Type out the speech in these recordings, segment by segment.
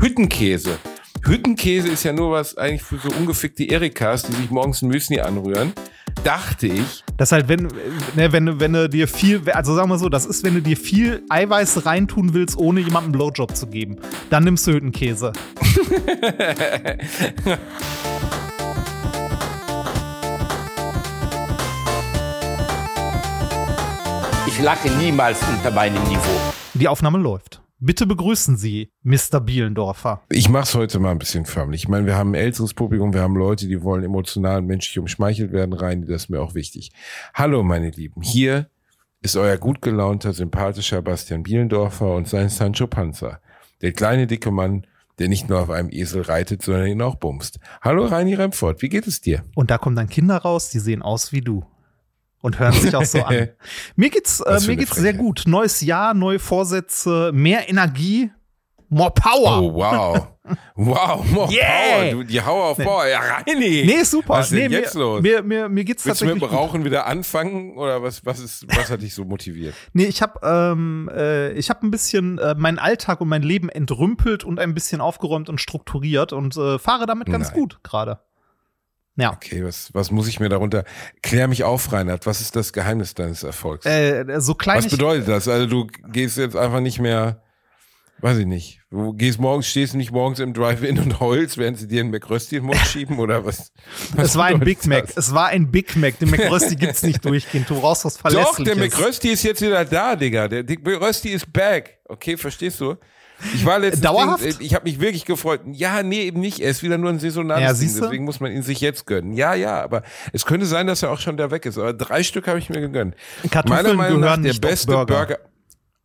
Hüttenkäse. Hüttenkäse ist ja nur was eigentlich für so ungefickte Erikas, die sich morgens ein Müsli anrühren. Dachte ich. Das ist halt, wenn, ne, wenn, wenn du dir viel, also sagen wir so, das ist, wenn du dir viel Eiweiß reintun willst, ohne jemandem einen Blowjob zu geben. Dann nimmst du Hüttenkäse. Ich lache niemals unter meinem Niveau. Die Aufnahme läuft. Bitte begrüßen Sie Mr. Bielendorfer. Ich mach's heute mal ein bisschen förmlich. Ich meine, wir haben ein älteres Publikum, wir haben Leute, die wollen emotional und menschlich umschmeichelt werden rein, das ist mir auch wichtig. Hallo, meine Lieben. Hier ist euer gut gelaunter, sympathischer Bastian Bielendorfer und sein Sancho Panza. Der kleine, dicke Mann, der nicht nur auf einem Esel reitet, sondern ihn auch bumst. Hallo, Reini Remford, wie geht es dir? Und da kommen dann Kinder raus, die sehen aus wie du und hören sich auch so an. Mir geht's, äh, mir geht's sehr gut. Neues Jahr, neue Vorsätze, mehr Energie, more power. Oh, wow. Wow, more Yeah. power. Du, die Hau auf Power. Ja, Reini. Nee, super. Was ist denn nee, jetzt mir, los? Mir, mir, mir geht's Willst du tatsächlich mit dem gut. Rauchen wieder anfangen oder was, was, ist, was hat dich so motiviert? Nee, ich habe ähm, äh, ich hab ein bisschen äh, meinen Alltag und mein Leben entrümpelt und ein bisschen aufgeräumt und strukturiert und äh, fahre damit ganz Nein. gut gerade. Ja. Okay, was, was muss ich mir darunter? Klär mich auf, Reinhard. Was ist das Geheimnis deines Erfolgs? Äh, so klein was bedeutet das? Also du gehst jetzt einfach nicht mehr, weiß ich nicht. Du gehst morgens, stehst nicht morgens im Drive-In und heulst, während sie dir einen McRösti in den Mund schieben oder was? was es war ein Big Mac. das? Es war ein Big Mac. Den McRösti gibt's nicht durchgehend. Du brauchst was Doch, Verlässliches. der McRösti ist jetzt wieder da, Digga. Der McRösti ist back. Okay, verstehst du? Ich war letztens, Dauerhaft? Ding, ich habe mich wirklich gefreut. Ja, nee, eben nicht. Er ist wieder nur ein saisonales Ja, Ding, deswegen muss man ihn sich jetzt gönnen. Ja, ja, aber es könnte sein, dass er auch schon da weg ist. Aber drei Stück habe ich mir gegönnt. Kartoffeln Meiner Meinung nach der beste Burger. Burger.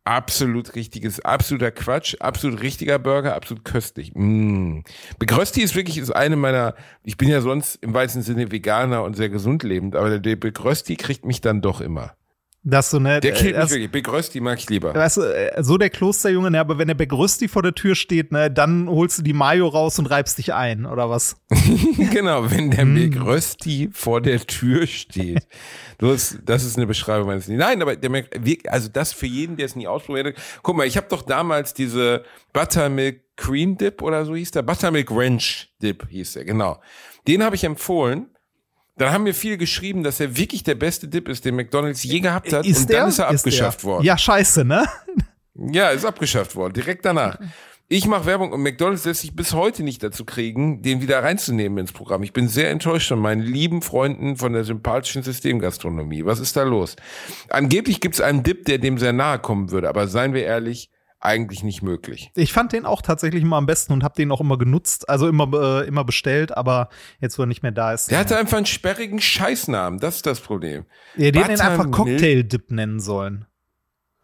Absolut richtiges, absoluter Quatsch, absolut richtiger Burger, absolut köstlich. Mm. Begrösti ist wirklich ist eine meiner, ich bin ja sonst im weitesten Sinne Veganer und sehr gesund lebend, aber der Begrösti kriegt mich dann doch immer. Das so ne, Der killt äh, mich wirklich. Begrösti mag ich lieber. Weißt du, äh, so der Klosterjunge, ne, aber wenn der Begrüsti vor der Tür steht, ne, dann holst du die Mayo raus und reibst dich ein, oder was? genau, wenn der Mm. Begrösti vor der Tür steht. Das, das ist eine Beschreibung meines Lebens. Nein, aber der, Mac- also das für jeden, der es nie ausprobiert hat. Guck mal, ich habe doch damals diese Buttermilk Cream Dip oder so hieß der. Buttermilk Ranch Dip hieß der, genau. Den habe ich empfohlen. Dann haben mir viele geschrieben, dass er wirklich der beste Dip ist, den McDonalds je gehabt hat. und dann ist er abgeschafft der? worden. Ja, scheiße, ne? Ja, ist abgeschafft worden, direkt danach. Ich mache Werbung und McDonalds lässt sich bis heute nicht dazu kriegen, den wieder reinzunehmen ins Programm. Ich bin sehr enttäuscht von meinen lieben Freunden von der sympathischen Systemgastronomie. Was ist da los? Angeblich gibt es einen Dip, der dem sehr nahe kommen würde, aber seien wir ehrlich, eigentlich nicht möglich. Ich fand den auch tatsächlich immer am besten und habe den auch immer genutzt, also immer, äh, immer bestellt, aber jetzt, wo er nicht mehr da ist. Der hatte einfach einen sperrigen Scheißnamen, das ist das Problem. ja, den hätten einfach Cocktail-Dip nennen sollen.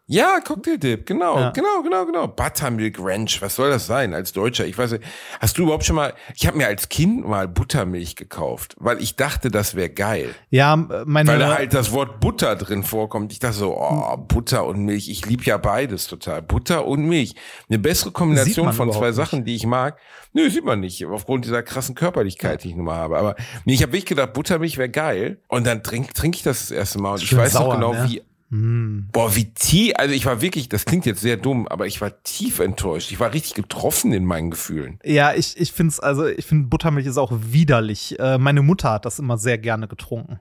Ja, Cocktail-Dip, genau, Ja. genau, genau, genau. Buttermilk Ranch, was soll das sein als Deutscher? Ich weiß nicht, hast du überhaupt schon mal, ich habe mir als Kind mal Buttermilch gekauft, weil ich dachte, das wäre geil. Ja, meine. Weil da halt das Wort Butter drin vorkommt. Ich dachte so, oh, Butter und Milch. Ich liebe ja beides total. Butter und Milch. Eine bessere Kombination von zwei überhaupt Sachen, die ich mag. Nö, sieht man nicht. Aufgrund dieser krassen Körperlichkeit, die ich nun mal habe. Aber nee, ich habe wirklich gedacht, Buttermilch wäre geil. Und dann trinke trink ich das das erste Mal. Und ich weiß sauer, noch genau, ne? wie, Hm. boah, wie tief, also ich war wirklich, das klingt jetzt sehr dumm, aber ich war tief enttäuscht. Ich war richtig getroffen in meinen Gefühlen. Ja, ich, ich finde es, also ich finde Buttermilch ist auch widerlich. Äh, meine Mutter hat das immer sehr gerne getrunken.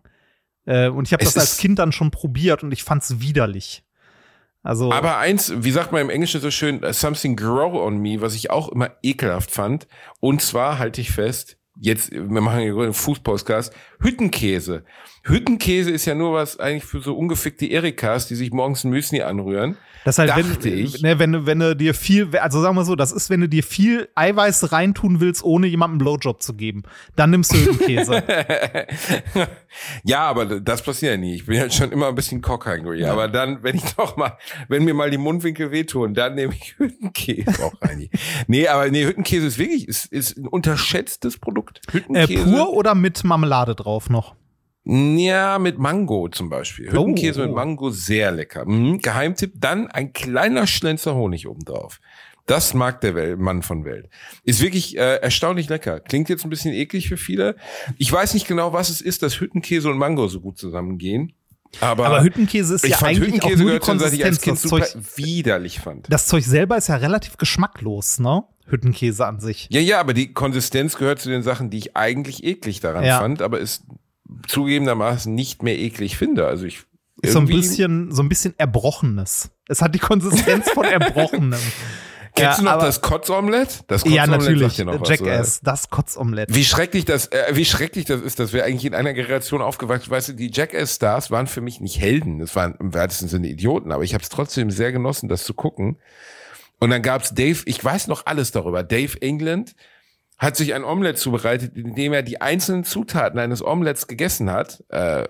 Äh, und ich habe Es das als Kind dann schon probiert und ich fand's widerlich. Also, Aber eins, wie sagt man im Englischen so schön, something grow on me, was ich auch immer ekelhaft fand. Und zwar halte ich fest, jetzt, wir machen hier einen Fußpostcast, Hüttenkäse. Hüttenkäse ist ja nur was eigentlich für so ungefickte Erikas, die sich morgens ein Müsli anrühren. das ist halt, dachte wenn, ich. Ne, wenn, du- wenn du dir viel, also sagen wir so, das ist, wenn du dir viel Eiweiß reintun willst, ohne jemandem einen Blowjob zu geben. Dann nimmst du Hüttenkäse. ja, aber das passiert ja nie. Ich bin ja schon immer ein bisschen cock-hungry. Aber dann, wenn ich doch mal, wenn mir mal die Mundwinkel wehtun, dann nehme ich Hüttenkäse auch rein. Nee, aber nee, Hüttenkäse ist wirklich, ist, ist ein unterschätztes Produkt. äh, Hüttenkäse. pur oder mit Marmelade drauf noch? Ja, mit Mango zum Beispiel. Hüttenkäse Oh. mit Mango, sehr lecker. Mhm. Geheimtipp, dann ein kleiner Schlenzer Honig obendrauf. Das mag der Wel Mann von Welt. Ist wirklich äh, erstaunlich lecker. Klingt jetzt ein bisschen eklig für viele. Ich weiß nicht genau, was es ist, dass Hüttenkäse und Mango so gut zusammengehen. Aber, Aber Hüttenkäse ist ich ja fand eigentlich auch Hüttenkäse nur die dass ich als Konsistenz. Kind Das super Zeug, widerlich fand. das Zeug selber ist ja relativ geschmacklos, ne? Hüttenkäse an sich. Ja, ja, aber die Konsistenz gehört zu den Sachen, die ich eigentlich eklig daran Ja. fand, aber es zugegebenermaßen nicht mehr eklig finde. Also ich so ein bisschen, so ein bisschen Erbrochenes. Es hat die Konsistenz von Erbrochenem. Kennst du Ja, noch aber- das Kotzomelett? Das ja, Kotzomelett natürlich. noch was, Jackass, das Kotzomelett. Wie schrecklich das, äh, wie schrecklich das ist, dass wir eigentlich in einer Generation aufgewachsen, weißt du, die Jackass-Stars waren für mich nicht Helden, das waren im weitesten Sinne Idioten, aber ich habe es trotzdem sehr genossen, das zu gucken. Und dann gab's Dave, ich weiß noch alles darüber, Dave England hat sich ein Omelett zubereitet, indem er die einzelnen Zutaten eines Omelettes gegessen hat, äh,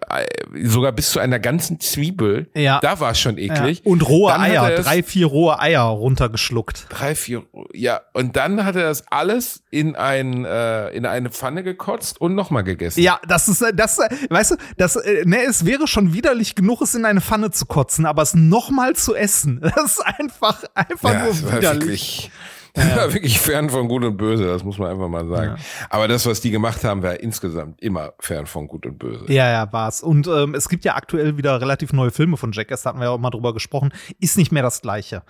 sogar bis zu einer ganzen Zwiebel. Ja. Da war es schon Ja. eklig. Und rohe Dann Eier, er drei, vier rohe Eier runtergeschluckt. Drei, vier, ja. Und dann hat er das alles in ein, äh, in eine Pfanne gekotzt und nochmal gegessen. Ja, das ist, das, weißt du, das, äh, ne, es wäre schon widerlich genug, es in eine Pfanne zu kotzen, aber es nochmal zu essen, das ist einfach, einfach Ja, nur widerlich. Wirklich, das war wirklich fern von Gut und Böse, das muss man einfach mal sagen. Aber das, was die gemacht haben, war insgesamt immer fern von Gut und Böse. Ja, ja, war's. Und ähm, es gibt ja aktuell wieder relativ neue Filme von Jackass, da hatten wir ja auch mal drüber gesprochen. Ist nicht mehr das Gleiche.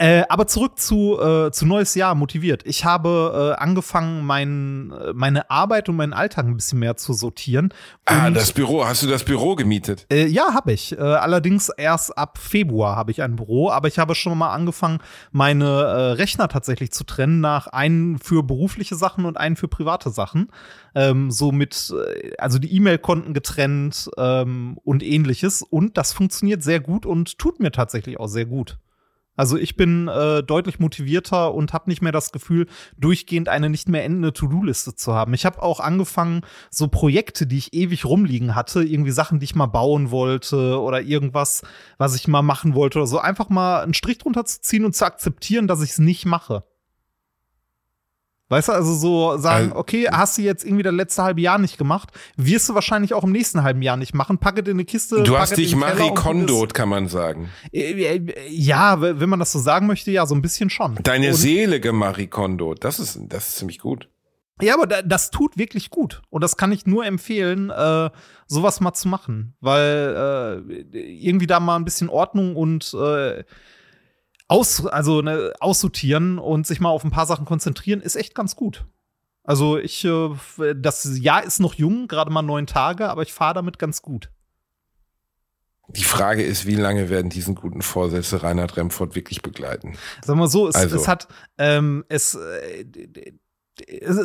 Äh, aber zurück zu, äh, zu neues Jahr, motiviert. Ich habe äh, angefangen, mein, äh, meine Arbeit und meinen Alltag ein bisschen mehr zu sortieren. Ah, das Büro, hast du das Büro gemietet? Äh, ja, habe ich. Äh, allerdings erst ab Februar habe ich ein Büro, aber ich habe schon mal angefangen, meine äh, Rechner tatsächlich zu trennen nach einen für berufliche Sachen und einen für private Sachen. Ähm, so mit, äh, also die E-Mail-Konten getrennt ähm, und ähnliches. Und das funktioniert sehr gut und tut mir tatsächlich auch sehr gut. Also ich bin äh, deutlich motivierter und habe nicht mehr das Gefühl, durchgehend eine nicht mehr endende To-Do-Liste zu haben. Ich habe auch angefangen, so Projekte, die ich ewig rumliegen hatte, irgendwie Sachen, die ich mal bauen wollte oder irgendwas, was ich mal machen wollte oder so, einfach mal einen Strich drunter zu ziehen und zu akzeptieren, dass ich es nicht mache. Weißt du, also so sagen, Also- okay, hast du jetzt irgendwie das letzte halbe Jahr nicht gemacht, wirst du wahrscheinlich auch im nächsten halben Jahr nicht machen. Packe dir eine Kiste. Du hast dich Marie und gut Kondo, ist. kann man sagen. Äh, äh, Ja, wenn man das so sagen möchte, ja, so ein bisschen schon. Deine Und- Seele Marie Kondo, das ist, das ist ziemlich gut. Ja, aber da, das tut wirklich gut. Und das kann ich nur empfehlen, äh, sowas mal zu machen. Weil äh, irgendwie da mal ein bisschen Ordnung und äh, aus, also ne, aussortieren und sich mal auf ein paar Sachen konzentrieren, ist echt ganz gut. Also ich, äh, das Jahr ist noch jung, gerade mal neun Tage, aber ich fahre damit ganz gut. Die Frage ist, wie lange werden diesen guten Vorsätze Reinhard Remford wirklich begleiten? Sagen wir so, es, Also. es hat, ähm, es, äh,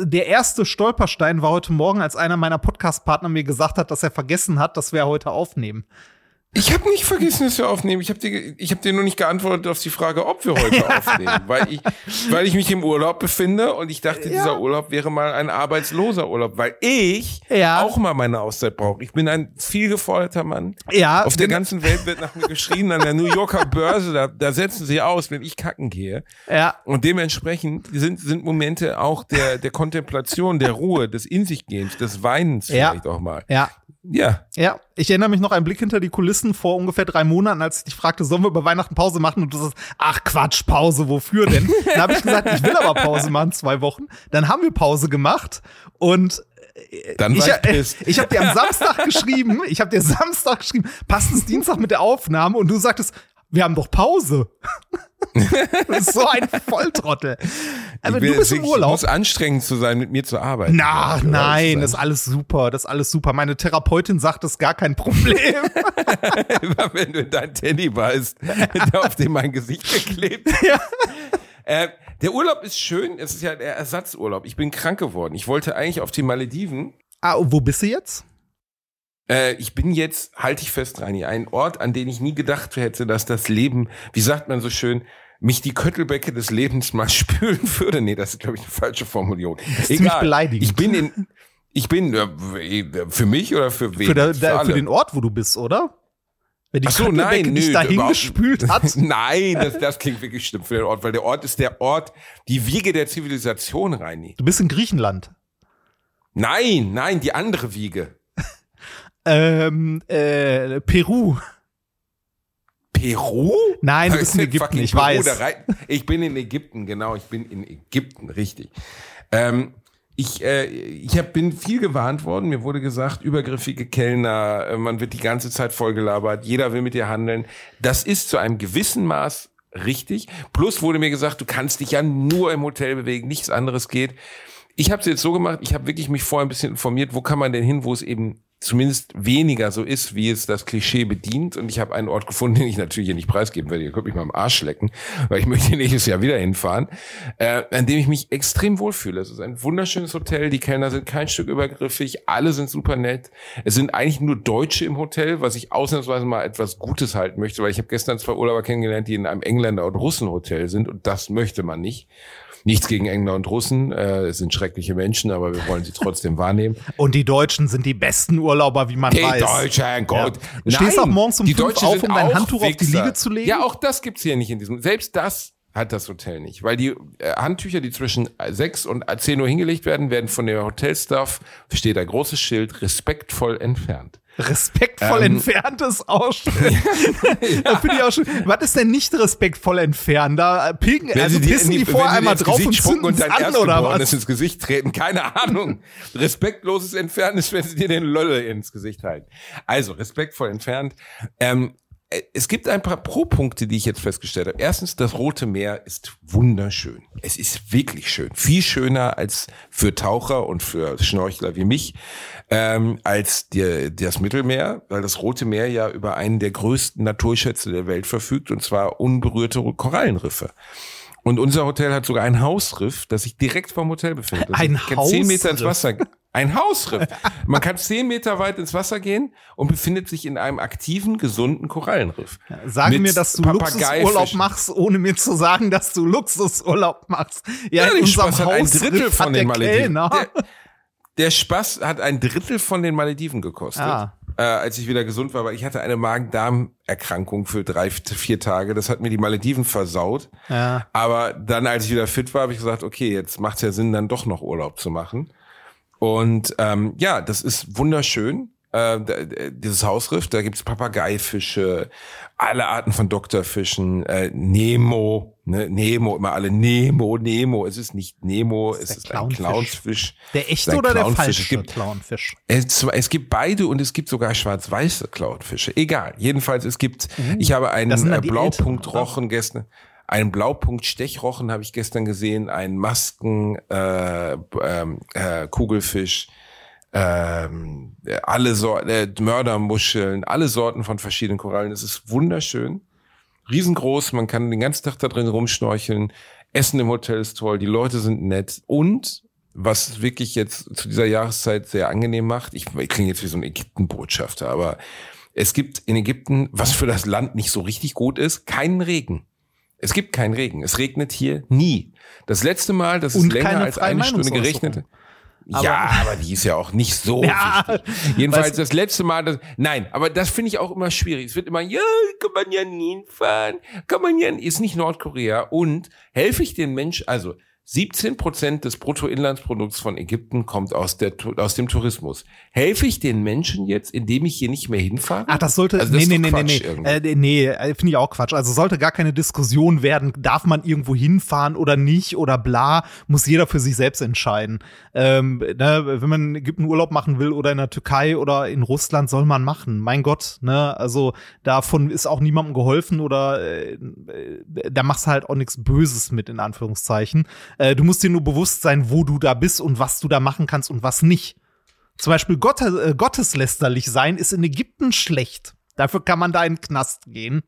der erste Stolperstein war heute Morgen, als einer meiner Podcast-Partner mir gesagt hat, dass er vergessen hat, dass wir heute aufnehmen. Ich habe nicht vergessen, dass wir aufnehmen. Ich habe dir, ich hab dir nur nicht geantwortet auf die Frage, ob wir heute aufnehmen, weil ich, weil ich mich im Urlaub befinde und ich dachte, Ja. dieser Urlaub wäre mal ein arbeitsloser Urlaub, weil ich Ja. auch mal meine Auszeit brauche. Ich bin ein viel geforderter Mann. Ja, Auf der ganzen Welt wird nach mir geschrien, an der New Yorker Börse, da, da setzen sie aus, wenn ich kacken gehe. Ja, Und dementsprechend sind, sind Momente auch der, der Kontemplation, der Ruhe, des In sich Gehens, des Weinens Ja. vielleicht auch mal. ja, Ja. ja. Ich erinnere mich noch einen Blick hinter die Kulissen vor ungefähr drei Monaten, als ich dich fragte, sollen wir über Weihnachten Pause machen? Und du sagst, ach Quatsch, Pause, wofür denn? Dann habe ich gesagt, ich will aber Pause machen, zwei Wochen. Dann haben wir Pause gemacht und Dann war ich, ich ich habe dir am Samstag geschrieben, ich habe dir Samstag geschrieben, passt es Dienstag mit der Aufnahme und du sagtest, wir haben doch Pause. das ist so ein Volltrottel. Aber Ich will du bist im Urlaub. muss anstrengend zu sein, mit mir zu arbeiten. Na, Um nein, das ist alles super, das ist alles super. Meine Therapeutin sagt, das ist gar kein Problem. Immer wenn du in dein Teddy beißt, der auf dem mein Gesicht geklebt ist. Ja. Äh, der Urlaub ist schön, es ist ja der Ersatzurlaub. Ich bin krank geworden. Ich wollte eigentlich auf die Malediven. ah, und wo bist du jetzt? Äh, ich bin jetzt, halte ich fest, Reini, ein Ort, an den ich nie gedacht hätte, dass das Leben, wie sagt man so schön, mich die Köttelbecke des Lebens mal spülen würde. Nee, das ist, glaube ich, eine falsche Formulierung. ist ziemlich beleidigend. Ich bin in, ich bin, äh, für mich oder für wen? Für, der, Für der, für alle. den Ort, wo du bist, oder? Wenn die Ach so, nein, nö, dahin gespült hat. Nein, das, das klingt wirklich schlimm für den Ort, weil der Ort ist der Ort, die Wiege der Zivilisation, Reini. Du bist in Griechenland. Nein, nein, die andere Wiege. Ähm, äh, Peru. Peru? Nein, du bist in Ägypten, ich Peru, weiß. Ich bin in Ägypten, genau, ich bin in Ägypten, richtig. Ähm, ich äh, ich hab, bin viel gewarnt worden. Mir wurde gesagt, übergriffige Kellner, äh, man wird die ganze Zeit vollgelabert, jeder will mit dir handeln. Das ist zu einem gewissen Maß richtig. Plus wurde mir gesagt, du kannst dich ja nur im Hotel bewegen, nichts anderes geht. Ich habe es jetzt so gemacht, ich habe wirklich mich vorher ein bisschen informiert, wo kann man denn hin, wo es eben zumindest weniger so ist, wie es das Klischee bedient. Und ich habe einen Ort gefunden, den ich natürlich hier nicht preisgeben werde. Ihr könnt mich mal am Arsch lecken, weil ich möchte nächstes Jahr wieder hinfahren, äh, an dem ich mich extrem wohlfühle. Es ist ein wunderschönes Hotel. Die Kellner sind kein Stück übergriffig. Alle sind super nett. Es sind eigentlich nur Deutsche im Hotel, was ich ausnahmsweise mal etwas Gutes halten möchte, weil ich habe gestern zwei Urlauber kennengelernt, die in einem Engländer- und Russenhotel sind und das möchte man nicht. Nichts gegen Engländer und Russen, äh, es sind schreckliche Menschen, aber wir wollen sie trotzdem wahrnehmen. Und die Deutschen sind die besten Urlauber, wie man Die weiß. Deutschen, Gott. Ja. Du stehst auch morgens um die fünf Deutschen auf, um dein Handtuch auf die Wichser. Liege zu legen? Ja, auch das gibt's hier nicht in diesem. Selbst das hat das Hotel nicht, weil die äh, Handtücher, die zwischen 6 und 10 Uhr hingelegt werden, werden von der Hotelstaff, steht ein großes Schild, respektvoll entfernt. Respektvoll Ähm, entfernt ist auch schön. das finde ich auch schön. Was ist denn nicht respektvoll entfernt? Da äh, pilgen, Wenn also dir pissen in die vorher einmal drauf Gesicht und zünden und dein an oder was? ins Gesicht treten. Keine Ahnung. Respektloses Entfernen ist, wenn sie dir den Lölle ins Gesicht halten. Also, respektvoll entfernt. Ähm, äh, es gibt ein paar Pro-Punkte, die ich jetzt festgestellt habe. Erstens, das Rote Meer ist wunderschön. Es ist wirklich schön. Viel schöner als für Taucher und für Schnorchler wie mich, ähm, als die, das Mittelmeer, weil das Rote Meer ja über einen der größten Naturschätze der Welt verfügt, und zwar unberührte Korallenriffe. Und unser Hotel hat sogar ein Hausriff, das sich direkt vom Hotel befindet. Das Ein kann zehn Meter ins Hausriff? Wasser. Ein Hausriff. Man kann zehn Meter weit ins Wasser gehen und befindet sich in einem aktiven, gesunden Korallenriff. Sage Mit mir, dass du. Luxusurlaub machst, ohne mir zu sagen, dass du Luxusurlaub machst. Ja, Ja, in unserem Spaß hat ein Hausriff Drittel von den Malediven. Der, der Spaß hat ein Drittel von den Malediven gekostet, Ah. Äh, als ich wieder gesund war, weil ich hatte eine Magen-Darm-Erkrankung für drei, vier Tage. Das hat mir die Malediven versaut. Ja. Aber dann, als ich wieder fit war, habe ich gesagt, okay, jetzt macht es ja Sinn, dann doch noch Urlaub zu machen. Und ähm, ja, das ist wunderschön. Äh, da- da- dieses Hausriff, da gibt's Papageifische, alle Arten von Doktorfischen, äh, Nemo, ne, Nemo, immer alle Nemo, Nemo. Es ist nicht Nemo, es der ist ein Clownfisch. Clownfisch. Der Es ist echte oder der Clownfisch. falsche Es gibt, Clownfisch? es, es gibt beide und es gibt sogar schwarz-weiße Clownfische. Egal. Jedenfalls, es gibt, ich habe einen Mhm. Äh, Blaupunktrochen gestern, einen Blaupunkt-Stechrochen habe ich gestern gesehen, einen Masken, äh, ähm, äh, Kugelfisch, ähm, äh, alle Sorten, äh, Mördermuscheln, alle Sorten von verschiedenen Korallen. Es ist wunderschön. Riesengroß, man kann den ganzen Tag da drin rumschnorcheln. Essen im Hotel ist toll, die Leute sind nett und was wirklich jetzt zu dieser Jahreszeit sehr angenehm macht, ich, ich klinge jetzt wie so ein Ägypten-Botschafter, aber es gibt in Ägypten, was für das Land nicht so richtig gut ist, keinen Regen. Es gibt keinen Regen. Es regnet hier nie. Das letzte Mal, dass es länger als eine Stunde geregnet hat. Ja, aber die ist ja auch nicht so Ja, wichtig. Jedenfalls weißt- das letzte Mal, das, nein, aber das finde ich auch immer schwierig. Es wird immer, ja, kann man ja nie hinfahren, kann man ja, ist nicht Nordkorea. Und helfe ich den Menschen, also 17 Prozent des Bruttoinlandsprodukts von Ägypten kommt aus, der, aus dem Tourismus. Helfe ich den Menschen jetzt, indem ich hier nicht mehr hinfahre? Ach, das sollte, Also das nee, nee, nee, nee, irgendwie. äh, nee, äh, finde ich auch Quatsch. Also sollte gar keine Diskussion werden, darf man irgendwo hinfahren oder nicht oder bla, muss jeder für sich selbst entscheiden. Ähm, ne, wenn man in Ägypten Urlaub machen will oder in der Türkei oder in Russland, soll man machen. Mein Gott, ne, also davon ist auch niemandem geholfen oder äh, äh, da machst du halt auch nichts Böses mit, in Anführungszeichen. Äh, du musst dir nur bewusst sein, wo du da bist und was du da machen kannst und was nicht. Zum Beispiel Gott, äh, gotteslästerlich sein ist in Ägypten schlecht. Dafür kann man da in den Knast gehen.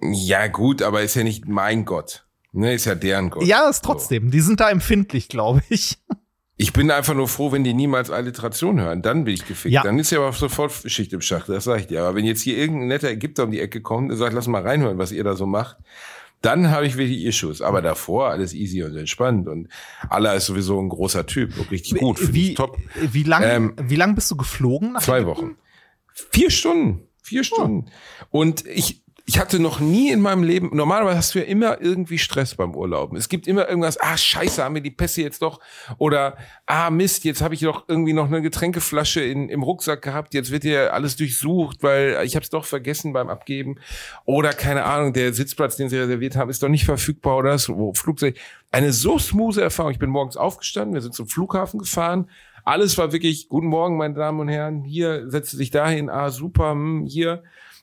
Ja, gut, aber ist ja nicht mein Gott. Ne, ist ja deren Gott. Ja, ist trotzdem. Die sind da empfindlich, glaube ich. Ich bin einfach nur froh, wenn die niemals Alliteration hören. Dann bin ich gefickt. Ja. Dann ist ja aber sofort Schicht im Schacht, das sag ich dir. Aber wenn jetzt hier irgendein netter Ägypter um die Ecke kommt und sagt, lass mal reinhören, was ihr da so macht, dann habe ich wirklich Issues. Aber davor alles easy und entspannt. Und Allah ist sowieso ein großer Typ. und Richtig gut. finde ich wie, top. wie lang, Ähm, wie lang bist du geflogen? Zwei? Wochen. Vier Stunden. Vier Stunden. Und ich, ich hatte noch nie in meinem Leben, normalerweise hast du ja immer irgendwie Stress beim Urlauben. Es gibt immer irgendwas, ah, scheiße, haben wir die Pässe jetzt doch. Oder, ah, Mist, jetzt habe ich doch irgendwie noch eine Getränkeflasche in, im Rucksack gehabt. Jetzt wird ja alles durchsucht, weil ich habe es doch vergessen beim Abgeben. Oder, keine Ahnung, der Sitzplatz, den sie reserviert haben, ist doch nicht verfügbar oder das Flugzeug. Eine so smooth Erfahrung. Ich bin morgens aufgestanden, wir sind zum Flughafen gefahren. Alles war wirklich, guten Morgen, meine Damen und Herren, hier, setze dich dahin, ah, super, hm, hier.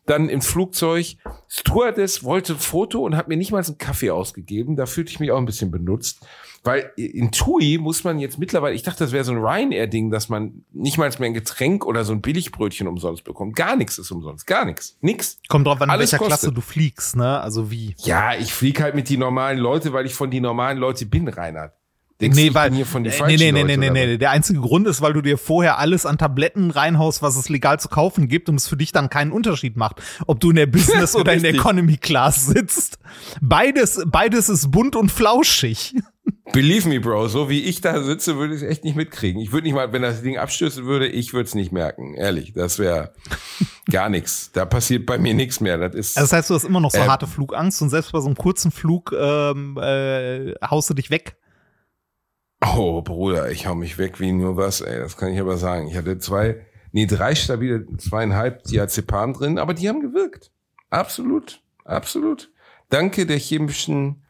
Dann im Flugzeug. Stewardess wollte ein Foto und hat mir nicht mal einen Kaffee ausgegeben. Da fühlte ich mich auch ein bisschen benutzt. Weil in TUI muss man jetzt mittlerweile, ich dachte, das wäre so ein Ryanair-Ding, dass man nicht mal mehr ein Getränk oder so ein Billigbrötchen umsonst bekommt. Gar nichts ist umsonst. Gar nichts. Nix. Kommt drauf an, in Alles welcher kostet. Klasse du fliegst, ne? Also wie. Ja, ich fliege halt mit die normalen Leute, weil ich von die normalen Leute bin, Reinhard. Denkst nee, weil, hier von die nee, falschen nee, nee, Leute, nee, nee, nee. Der einzige Grund ist, weil du dir vorher alles an Tabletten reinhaust, was es legal zu kaufen gibt und es für dich dann keinen Unterschied macht, ob du in der Business oder in der. Economy Class sitzt. Beides, beides ist bunt und flauschig. Believe me, Bro, so wie ich da sitze, würde ich es echt nicht mitkriegen. Ich würde nicht mal, wenn das Ding abstürzen würde, ich würde es nicht merken. Ehrlich, das wäre gar nichts. Da passiert bei mir nichts mehr. Das ist. Also das heißt, du hast immer noch so Ähm. harte Flugangst und selbst bei so einem kurzen Flug ähm, äh, haust du dich weg. Oh, Bruder, ich hau mich weg wie nur was, ey. Das kann ich aber sagen. Ich hatte zwei, nee, drei stabile, zweieinhalb Diazepam drin, aber die haben gewirkt. Absolut. Absolut. Danke der chemischen,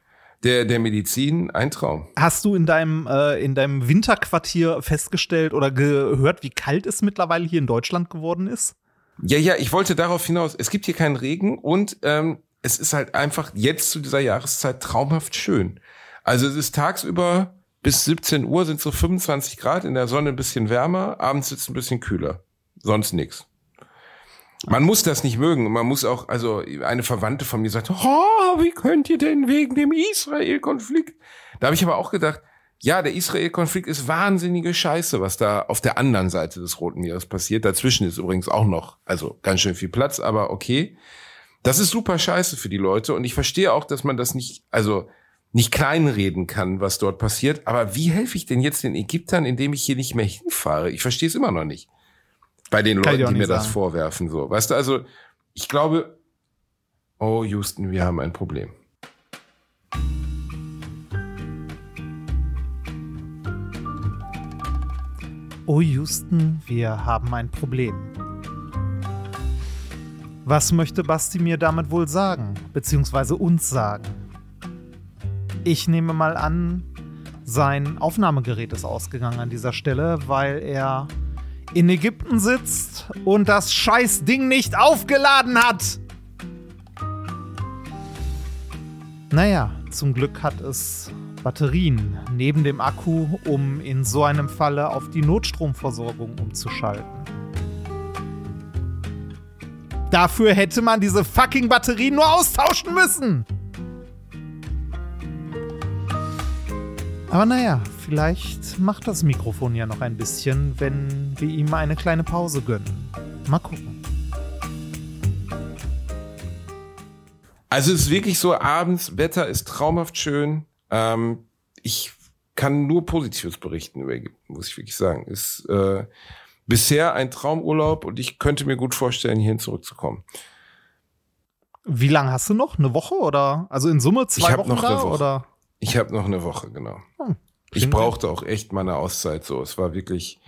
der, der Medizin, ein Traum. Hast du in deinem, äh, in deinem Winterquartier festgestellt oder gehört, wie kalt es mittlerweile hier in Deutschland geworden ist? Ja, ja, ich wollte darauf hinaus. Es gibt hier keinen Regen und ähm, es ist halt einfach jetzt zu dieser Jahreszeit traumhaft schön. Also es ist tagsüber bis 17 Uhr sind so 25 Grad, in der Sonne ein bisschen wärmer, abends es ein bisschen kühler. Sonst nix. Man muss das nicht mögen. Man muss auch, also eine Verwandte von mir sagt, oh, wie könnt ihr denn wegen dem Israel-Konflikt? Da habe ich aber auch gedacht, ja, der Israel-Konflikt ist wahnsinnige Scheiße, was da auf der anderen Seite des Roten Meeres passiert. Dazwischen ist übrigens auch noch, also ganz schön viel Platz, aber okay. Das ist super scheiße für die Leute und ich verstehe auch, dass man das nicht, also nicht kleinreden kann, was dort passiert. Aber wie helfe ich denn jetzt den Ägyptern, indem ich hier nicht mehr hinfahre? Ich verstehe es immer noch nicht. Bei den Kann Leuten, die mir nicht das sagen. vorwerfen, so. Weißt du, also, ich glaube, oh Houston, wir haben ein Problem. Oh Houston, wir haben ein Problem. Was möchte Basti mir damit wohl sagen, beziehungsweise uns sagen? Ich nehme mal an, sein Aufnahmegerät ist ausgegangen an dieser Stelle, weil er in Ägypten sitzt und das Scheißding nicht aufgeladen hat. Naja, zum Glück hat es Batterien neben dem Akku, um in so einem Falle auf die Notstromversorgung umzuschalten. Dafür hätte man diese fucking Batterien nur austauschen müssen. Aber naja, vielleicht macht das Mikrofon ja noch ein bisschen, wenn wir ihm eine kleine Pause gönnen. Mal gucken. Also es ist wirklich so, abends, Wetter ist traumhaft schön. Ähm, ich kann nur Positives berichten über Ägypten, muss ich wirklich sagen. Ist äh, bisher ein Traumurlaub und ich könnte mir gut vorstellen, hierhin zurückzukommen. Wie lange hast du noch? Eine Woche oder? Also in Summe zwei hab Wochen noch da eine Woche. oder? Ich habe noch eine Woche, genau. Hm, Ich brauchte auch echt mal eine Auszeit so. Es war wirklich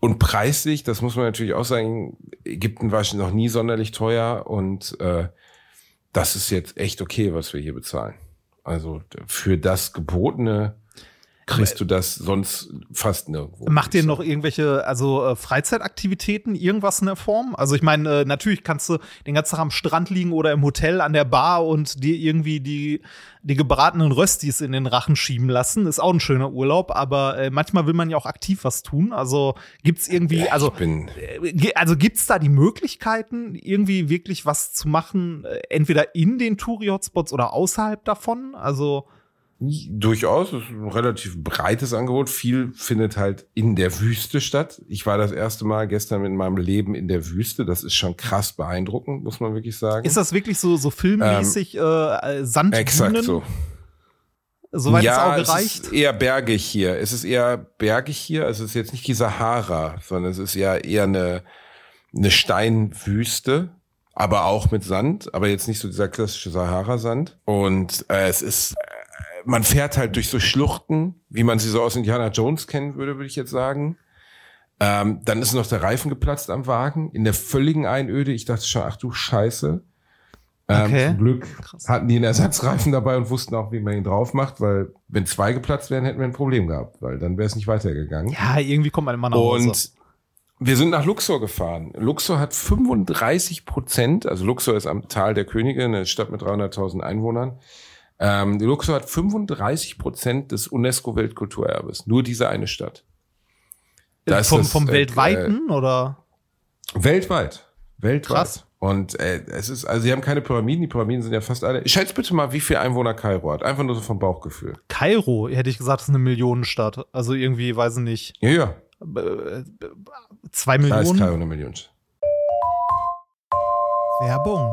und preislich, das muss man natürlich auch sagen, Ägypten war schon noch nie sonderlich teuer und äh, das ist jetzt echt okay, was wir hier bezahlen. Also für das Gebotene kriegst du das sonst fast nirgendwo. Macht ihr noch irgendwelche, also äh, Freizeitaktivitäten, irgendwas in der Form? Also ich meine, äh, natürlich kannst du den ganzen Tag am Strand liegen oder im Hotel an der Bar und dir irgendwie die, die gebratenen Röstis in den Rachen schieben lassen. Ist auch ein schöner Urlaub, aber äh, manchmal will man ja auch aktiv was tun. Also gibt's irgendwie, sagen. also äh, also gibt's da die Möglichkeiten, irgendwie wirklich was zu machen, äh, entweder in den Touri-Hotspots oder außerhalb davon? Also Durchaus, es ist ein relativ breites Angebot. Viel findet halt in der Wüste statt. Ich war das erste Mal gestern in meinem Leben in der Wüste. Das ist schon krass beeindruckend, muss man wirklich sagen. ist das wirklich so, so filmmäßig äh, Sanddünen? Exakt so. Soweit ja, das Auge reicht. Es ist eher bergig hier. Es ist eher bergig hier. Also es ist jetzt nicht die Sahara, sondern es ist ja eher eine, eine Steinwüste, aber auch mit Sand, aber jetzt nicht so dieser klassische Sahara-Sand. Und äh, es ist, man fährt halt durch so Schluchten, wie man sie so aus Indiana Jones kennen würde, würde ich jetzt sagen. Ähm, dann ist noch der Reifen geplatzt am Wagen, in der völligen Einöde. Ich dachte schon, ach du Scheiße. Ähm, Okay. Zum Glück Krass. hatten die einen Ersatzreifen dabei und wussten auch, wie man ihn drauf macht, weil wenn zwei geplatzt wären, hätten wir ein Problem gehabt, weil dann wäre es nicht weitergegangen. Ja, irgendwie kommt man immer nach Hause. Und Wir sind nach Luxor gefahren. Luxor hat 35 Prozent, also Luxor ist am Tal der Könige, eine Stadt mit 300.000 Einwohnern. Ähm, Luxor hat 35 Prozent des UNESCO-Weltkulturerbes. Nur diese eine Stadt. Da ist vom das, vom äh, weltweiten oder? Weltweit. Weltweit. Krass. Und äh, es ist, also sie haben keine Pyramiden, die Pyramiden sind ja fast alle. Schätzt bitte mal, wie viel Einwohner Kairo hat. Einfach nur so vom Bauchgefühl. Kairo, hätte ich gesagt, ist eine Millionenstadt. Also irgendwie, weiß ich nicht, Ja, ja. äh, zwei Da ist Millionen. Kairo eine Million. Werbung.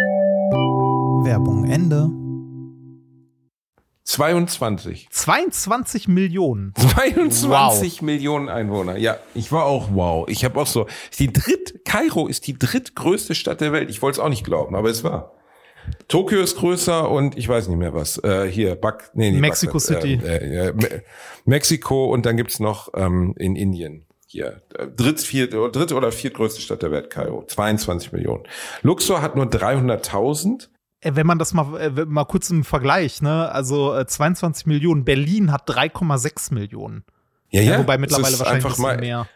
Werbung Ende. 22. 22 Millionen. 22 Millionen Einwohner. Ja, ich war auch wow. Ich habe auch so, die dritt, Kairo ist die drittgrößte Stadt der Welt. Ich wollte es auch nicht glauben, aber es war. Tokio ist größer und ich weiß nicht mehr was. Äh, hier, Bak, nee, nicht Mexico Bagdad, City. Äh, äh, Me Mexiko und dann gibt's noch ähm, in Indien. Hier, äh, dritt, viert, dritte oder viertgrößte Stadt der Welt, Kairo. 22 Millionen. Luxor hat nur 300.000. Äh, Wenn man das mal, äh, mal kurz im Vergleich, ne? Also äh, 22 Millionen. Berlin hat 3,6 Millionen. Ja, Ja, wobei das mittlerweile wahrscheinlich ein einfach mal, mehr.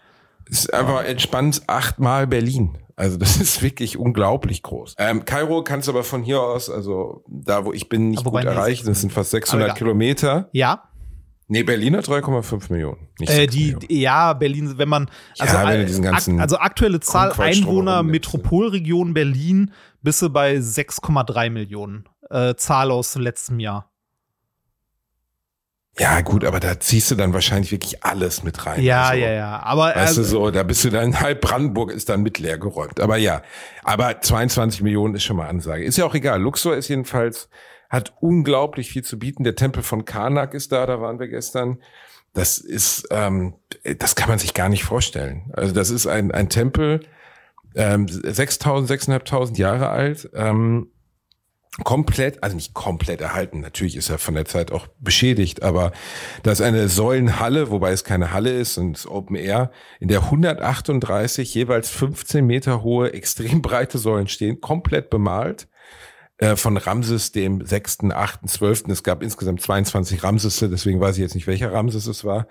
ist einfach entspannt achtmal Berlin. Also das ist wirklich unglaublich groß. Ähm, Kairo kannst du aber von hier aus, also da wo ich bin, nicht wobei, gut erreichen. Das sind fast 600 egal. Kilometer. Ja, Nee, Berlin hat 3,5 Millionen. Äh, 6 die, Millionen. ja, Berlin, wenn man, also, Ja, wenn äh, also aktuelle Zahl Einwohner, ne? Metropolregion Berlin, bist du bei 6,3 Millionen. Äh, Zahl aus letztem Jahr. Ja, gut, aber da ziehst du dann wahrscheinlich wirklich alles mit rein. Ja, Also, ja, ja. Aber Weißt äh, du so, da bist du dann, halb Brandenburg ist dann mit leer geräumt. Aber ja, aber 22 Millionen ist schon mal Ansage. Ist ja auch egal. Luxor ist jedenfalls, hat unglaublich viel zu bieten. Der Tempel von Karnak ist da, da waren wir gestern. Das ist, ähm, das kann man sich gar nicht vorstellen. Also das ist ein, ein Tempel, ähm, 6.000, 6.500 Jahre alt, ähm, komplett, also nicht komplett erhalten, natürlich ist er von der Zeit auch beschädigt, aber da ist eine Säulenhalle, wobei es keine Halle ist und es ist Open Air, in der 138 jeweils 15 Meter hohe, extrem breite Säulen stehen, komplett bemalt äh, von Ramses dem sechsten, achten, zwölften. Es gab insgesamt 22 Ramsesse, deswegen weiß ich jetzt nicht, welcher Ramses es war.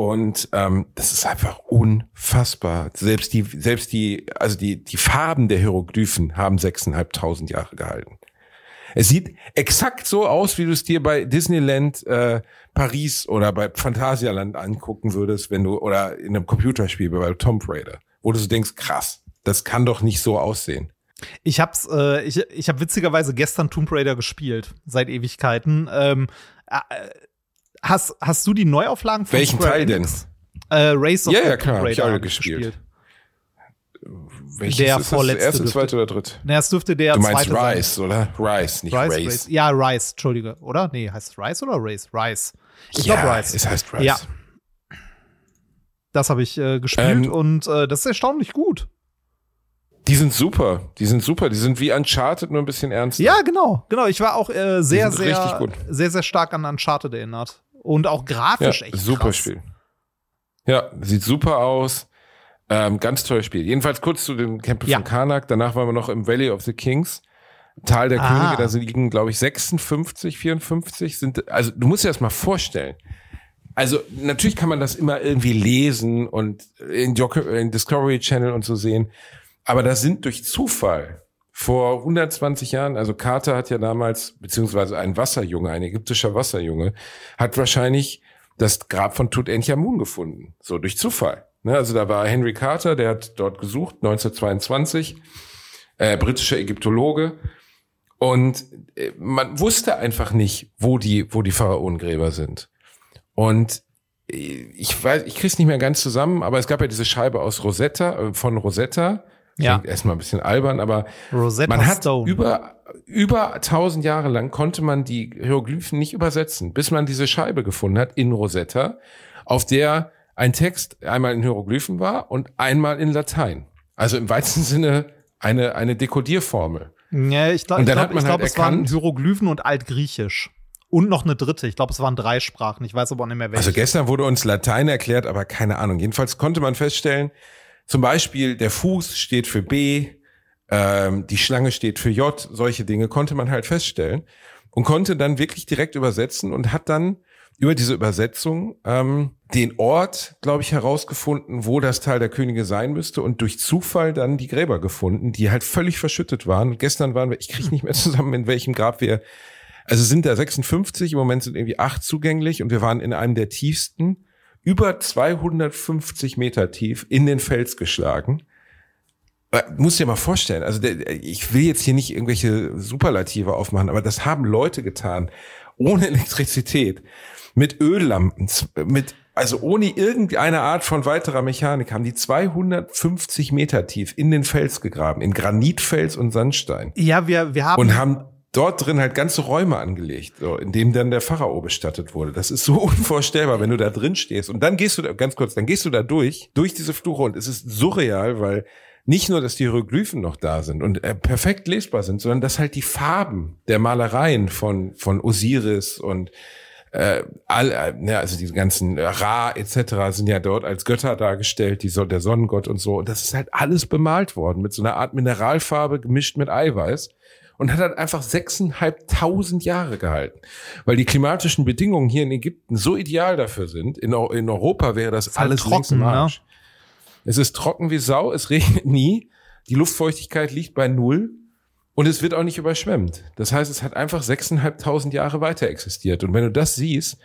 Und ähm, das ist einfach unfassbar. Selbst die, selbst die, also die, die Farben der Hieroglyphen haben sechseinhalbtausend Jahre gehalten. Es sieht exakt so aus, wie du es dir bei Disneyland äh, Paris oder bei Phantasialand angucken würdest, wenn du oder in einem Computerspiel bei Tomb Raider, wo du so denkst, krass, das kann doch nicht so aussehen. Ich hab's, äh, ich, ich habe witzigerweise gestern Tomb Raider gespielt, seit Ewigkeiten. Ähm, äh, hast, hast du die Neuauflagen von Welchen Square Teil denn? Äh, Race of Ja, ja, klar, Tomb ich alle ich gespielt. Welches Der ist das? vorletzte erste, dürfte- zweite oder dritte? Na, es dürfte der Du meinst zweite sein. Rise, oder? Rise, nicht Rice, Race. Race. Ja, Rice, Entschuldige, oder? Nee, heißt es Rice oder Race? Rice. Ich ja, glaube Rice. es heißt Rise. Ja. Das habe ich äh, gespielt Ähm, und äh, das ist erstaunlich gut. Die sind super, die sind super, die sind wie Uncharted, nur ein bisschen ernster. Ja, genau, genau. Ich war auch äh, sehr, sehr, gut. sehr, sehr stark an Uncharted erinnert. Und auch grafisch Ja, echt super krass. Spiel. Ja, sieht super aus. Ähm, ganz tolles Spiel. Jedenfalls kurz zu dem Campus Ja. von Karnak. Danach waren wir noch im Valley of the Kings. Tal der Ah. Könige, da liegen, glaube ich, 56, 54 sind, also du musst dir das mal vorstellen. Also natürlich kann man das immer irgendwie lesen und in, Discovery Channel und so sehen, aber das sind durch Zufall vor 120 Jahren, also Carter hat ja damals, beziehungsweise ein Wasserjunge, ein ägyptischer Wasserjunge, hat wahrscheinlich das Grab von Tutanchamun gefunden, so durch Zufall. Ne, also da war Henry Carter, der hat dort gesucht, 1922, äh, britischer Ägyptologe. Und äh, man wusste einfach nicht, wo die, wo die Pharaonengräber sind. Und äh, ich weiß, ich krieg's nicht mehr ganz zusammen, aber es gab ja diese Scheibe aus Rosetta, äh, von Rosetta. Ja. Klingt erstmal ein bisschen albern, aber Rosetta man hat Stone. über, über tausend Jahre lang konnte man die Hieroglyphen nicht übersetzen, bis man diese Scheibe gefunden hat in Rosetta, auf der ein Text einmal in Hieroglyphen war und einmal in Latein. Also im weitesten Sinne eine, eine Dekodierformel. Ja, ich glaube, ich hat glaub, halt es waren Hieroglyphen und Altgriechisch. Und noch eine dritte. Ich glaube, es waren drei Sprachen. Ich weiß aber auch nicht mehr welche. Also gestern wurde uns Latein erklärt, aber keine Ahnung. Jedenfalls konnte man feststellen, zum Beispiel der Fuß steht für B, ähm, die Schlange steht für J, solche Dinge konnte man halt feststellen und konnte dann wirklich direkt übersetzen und hat dann über diese Übersetzung ähm, den Ort, glaube ich, herausgefunden, wo das Tal der Könige sein müsste und durch Zufall dann die Gräber gefunden, die halt völlig verschüttet waren. Und gestern waren wir, ich kriege nicht mehr zusammen, in welchem Grab wir, also sind da 56, im Moment sind irgendwie acht zugänglich und wir waren in einem der tiefsten, über 250 Meter tief in den Fels geschlagen. Äh, Muss dir mal vorstellen, also der, ich will jetzt hier nicht irgendwelche Superlative aufmachen, aber das haben Leute getan, ohne Elektrizität, mit Öllampen, mit, also ohne irgendeine Art von weiterer Mechanik, haben die 250 Meter tief in den Fels gegraben, in Granitfels und Sandstein ja, wir, wir haben. und haben dort drin halt ganze Räume angelegt, so, in dem dann der Pharao bestattet wurde. Das ist so unvorstellbar, wenn du da drin stehst. Und dann gehst du da, ganz kurz, dann gehst du da durch, durch diese Flure und es ist surreal, weil nicht nur, dass die Hieroglyphen noch da sind und äh, perfekt lesbar sind, sondern dass halt die Farben der Malereien von, von Osiris und äh, all, äh, also diese ganzen Ra etc. sind ja dort als Götter dargestellt, die so, der Sonnengott und so. Und das ist halt alles bemalt worden mit so einer Art Mineralfarbe gemischt mit Eiweiß und hat halt einfach sechseinhalbtausend Jahre gehalten. Weil die klimatischen Bedingungen hier in Ägypten so ideal dafür sind. In, in Europa wäre das halt alles trocken, ne? Es ist trocken wie Sau, es regnet nie, die Luftfeuchtigkeit liegt bei null und es wird auch nicht überschwemmt. Das heißt, es hat einfach sechseinhalbtausend Jahre weiter existiert. Und wenn du das siehst,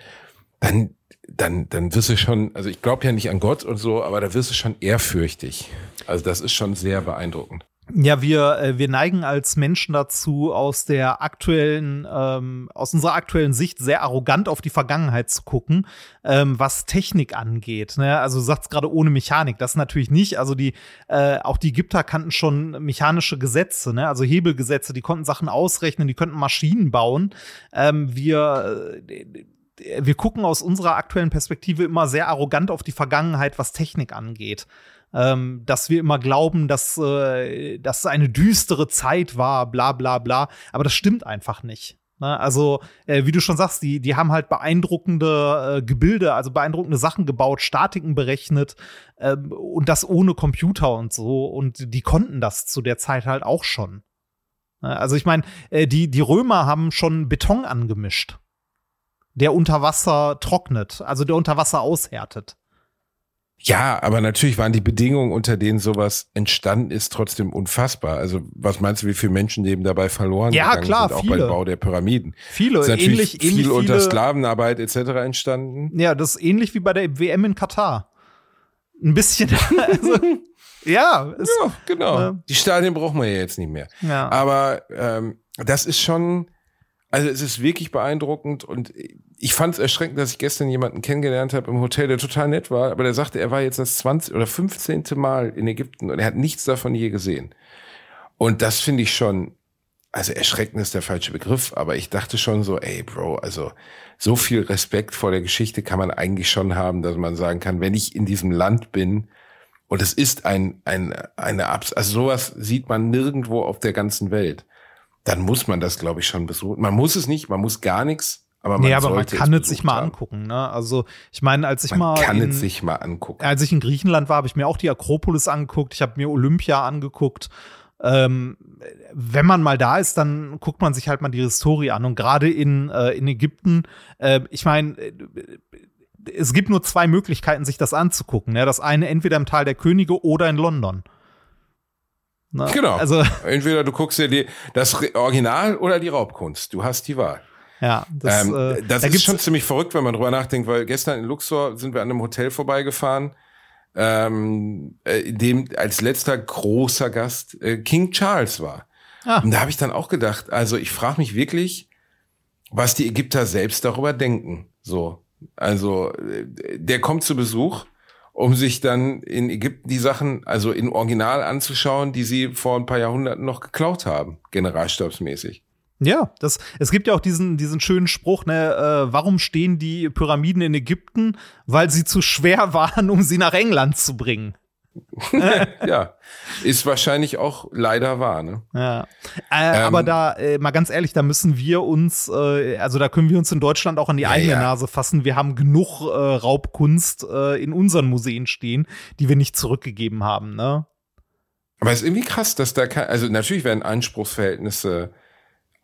dann, dann, dann wirst du schon, also ich glaube ja nicht an Gott und so, aber da wirst du schon ehrfürchtig. Also das ist schon sehr beeindruckend. Ja, wir, äh, wir neigen als Menschen dazu, aus der aktuellen, ähm, aus unserer aktuellen Sicht sehr arrogant auf die Vergangenheit zu gucken, ähm, was Technik angeht. Ne? Also du sagst gerade ohne Mechanik, das natürlich nicht. Also die, äh, auch die Ägypter kannten schon mechanische Gesetze, ne? also Hebelgesetze, die konnten Sachen ausrechnen, die könnten Maschinen bauen. Ähm, wir äh, wir gucken aus unserer aktuellen Perspektive immer sehr arrogant auf die Vergangenheit, was Technik angeht. Ähm, dass wir immer glauben, dass äh, das eine düstere Zeit war, bla bla bla. Aber das stimmt einfach nicht. Ne? Also, äh, wie du schon sagst, die, die haben halt beeindruckende äh, Gebilde, also beeindruckende Sachen gebaut, Statiken berechnet ähm, und das ohne Computer und so. Und die konnten das zu der Zeit halt auch schon. Ne? Also, ich meine, äh, die, die Römer haben schon Beton angemischt der unter Wasser trocknet, also der unter Wasser aushärtet. Ja, aber natürlich waren die Bedingungen, unter denen sowas entstanden ist, trotzdem unfassbar. Also was meinst du, wie viele Menschenleben dabei verloren Ja, gegangen klar, sind, auch viele. beim Bau der Pyramiden? Viele, ist natürlich ähnlich, viel ähnlich unter viele, Sklavenarbeit etc. entstanden. Ja, das ist ähnlich wie bei der WM in Katar. Ein bisschen. also, ja, es, Ja, genau. Ja. Die Stadien brauchen wir ja jetzt nicht mehr. ja. Aber ähm, das ist schon, also es ist wirklich beeindruckend und ich fand es erschreckend, dass ich gestern jemanden kennengelernt habe im Hotel, der total nett war, aber der sagte, er war jetzt das 20 oder 15. Mal in Ägypten und er hat nichts davon je gesehen. Und das finde ich schon, also erschreckend ist der falsche Begriff, aber ich dachte schon so, ey Bro, also so viel Respekt vor der Geschichte kann man eigentlich schon haben, dass man sagen kann, wenn ich in diesem Land bin, und es ist ein, ein, eine Abs, also sowas sieht man nirgendwo auf der ganzen Welt. Dann muss man das, glaube ich, schon besuchen. Man muss es nicht, man muss gar nichts, aber man nee, aber man kann es sich mal haben. angucken. Ne? Also, ich meine, als ich Man mal. kann in, es sich mal angucken. Als ich in Griechenland war, habe ich mir auch die Akropolis angeguckt. Ich habe mir Olympia angeguckt. ähm, wenn man mal da ist, dann guckt man sich halt mal die Historie an. Und gerade in, äh, in Ägypten, äh, ich meine, äh, es gibt nur zwei Möglichkeiten, sich das anzugucken. Ja? Das eine entweder im Tal der Könige oder in London. Na, genau. Also, entweder du guckst dir die, das Original oder die Raubkunst. Du hast die Wahl. Ja, das, ähm, äh, das da ist schon ziemlich verrückt, wenn man drüber nachdenkt, weil gestern in Luxor sind wir an einem Hotel vorbeigefahren ähm, äh, in dem als letzter großer Gast äh, King Charles war. Ah. Und da habe ich dann auch gedacht, also ich frage mich wirklich, was die Ägypter selbst darüber denken. So, also der kommt zu Besuch, um sich dann in Ägypten die Sachen, also in Original anzuschauen, die sie vor ein paar Jahrhunderten noch geklaut haben, generalstabsmäßig. Ja, das, es gibt ja auch diesen, diesen schönen Spruch, ne, äh, warum stehen die Pyramiden in Ägypten? Weil sie zu schwer waren, um sie nach England zu bringen. ja, ist wahrscheinlich auch leider wahr, ne? Ja. Äh, ähm, aber da, äh, mal ganz ehrlich, da müssen wir uns, äh, also da können wir uns in Deutschland auch an die ja, eigene ja. Nase fassen. Wir haben genug äh, Raubkunst äh, in unseren Museen stehen, die wir nicht zurückgegeben haben, ne? Aber es ist irgendwie krass, dass da kein, also natürlich werden Anspruchsverhältnisse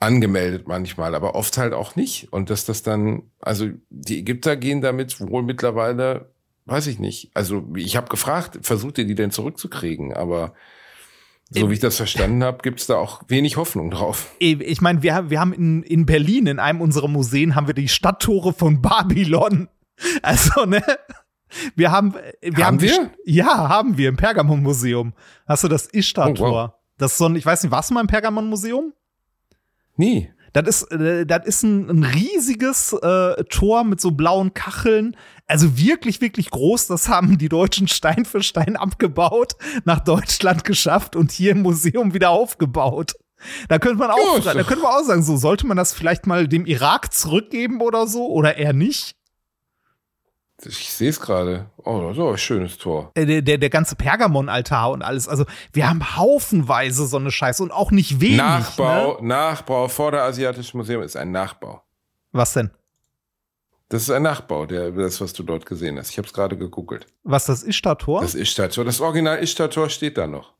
angemeldet manchmal, aber oft halt auch nicht. Und dass das dann, also die Ägypter gehen damit wohl mittlerweile, weiß ich nicht. Also ich habe gefragt, versucht ihr die denn zurückzukriegen? Aber so wie ich das verstanden habe, gibt es da auch wenig Hoffnung drauf. Ich meine, wir, wir haben in, in Berlin, in einem unserer Museen, haben wir die Stadttore von Babylon. Also, ne? Wir haben, wir haben, haben wir? Ja, haben wir im Pergamon-Museum. Hast du das Ishtar-Tor? Oh, wow. Das ist so ein, ich weiß nicht, warst du mal im Pergamon-Museum? Nie. Das ist, äh, das ist ein, ein riesiges äh, Tor mit so blauen Kacheln. Also wirklich, wirklich groß. Das haben die Deutschen Stein für Stein abgebaut, nach Deutschland geschafft und hier im Museum wieder aufgebaut. Da könnte man auch, da könnte man auch sagen, so sollte man das vielleicht mal dem Irak zurückgeben oder so oder eher nicht. Ich sehe es gerade. Oh, so ein schönes Tor. Äh, der, der, der ganze Pergamon-Altar und alles. Also, wir haben haufenweise so eine Scheiße und auch nicht wenig. Nachbau, ne? Nachbau vor der Asiatischen Museum ist ein Nachbau. Was denn? Das ist ein Nachbau, der, das, was du dort gesehen hast. Ich habe es gerade gegoogelt. Was, das Ishtar-Tor? Das Ishtar-Tor. Das Original Ishtar-Tor steht da noch.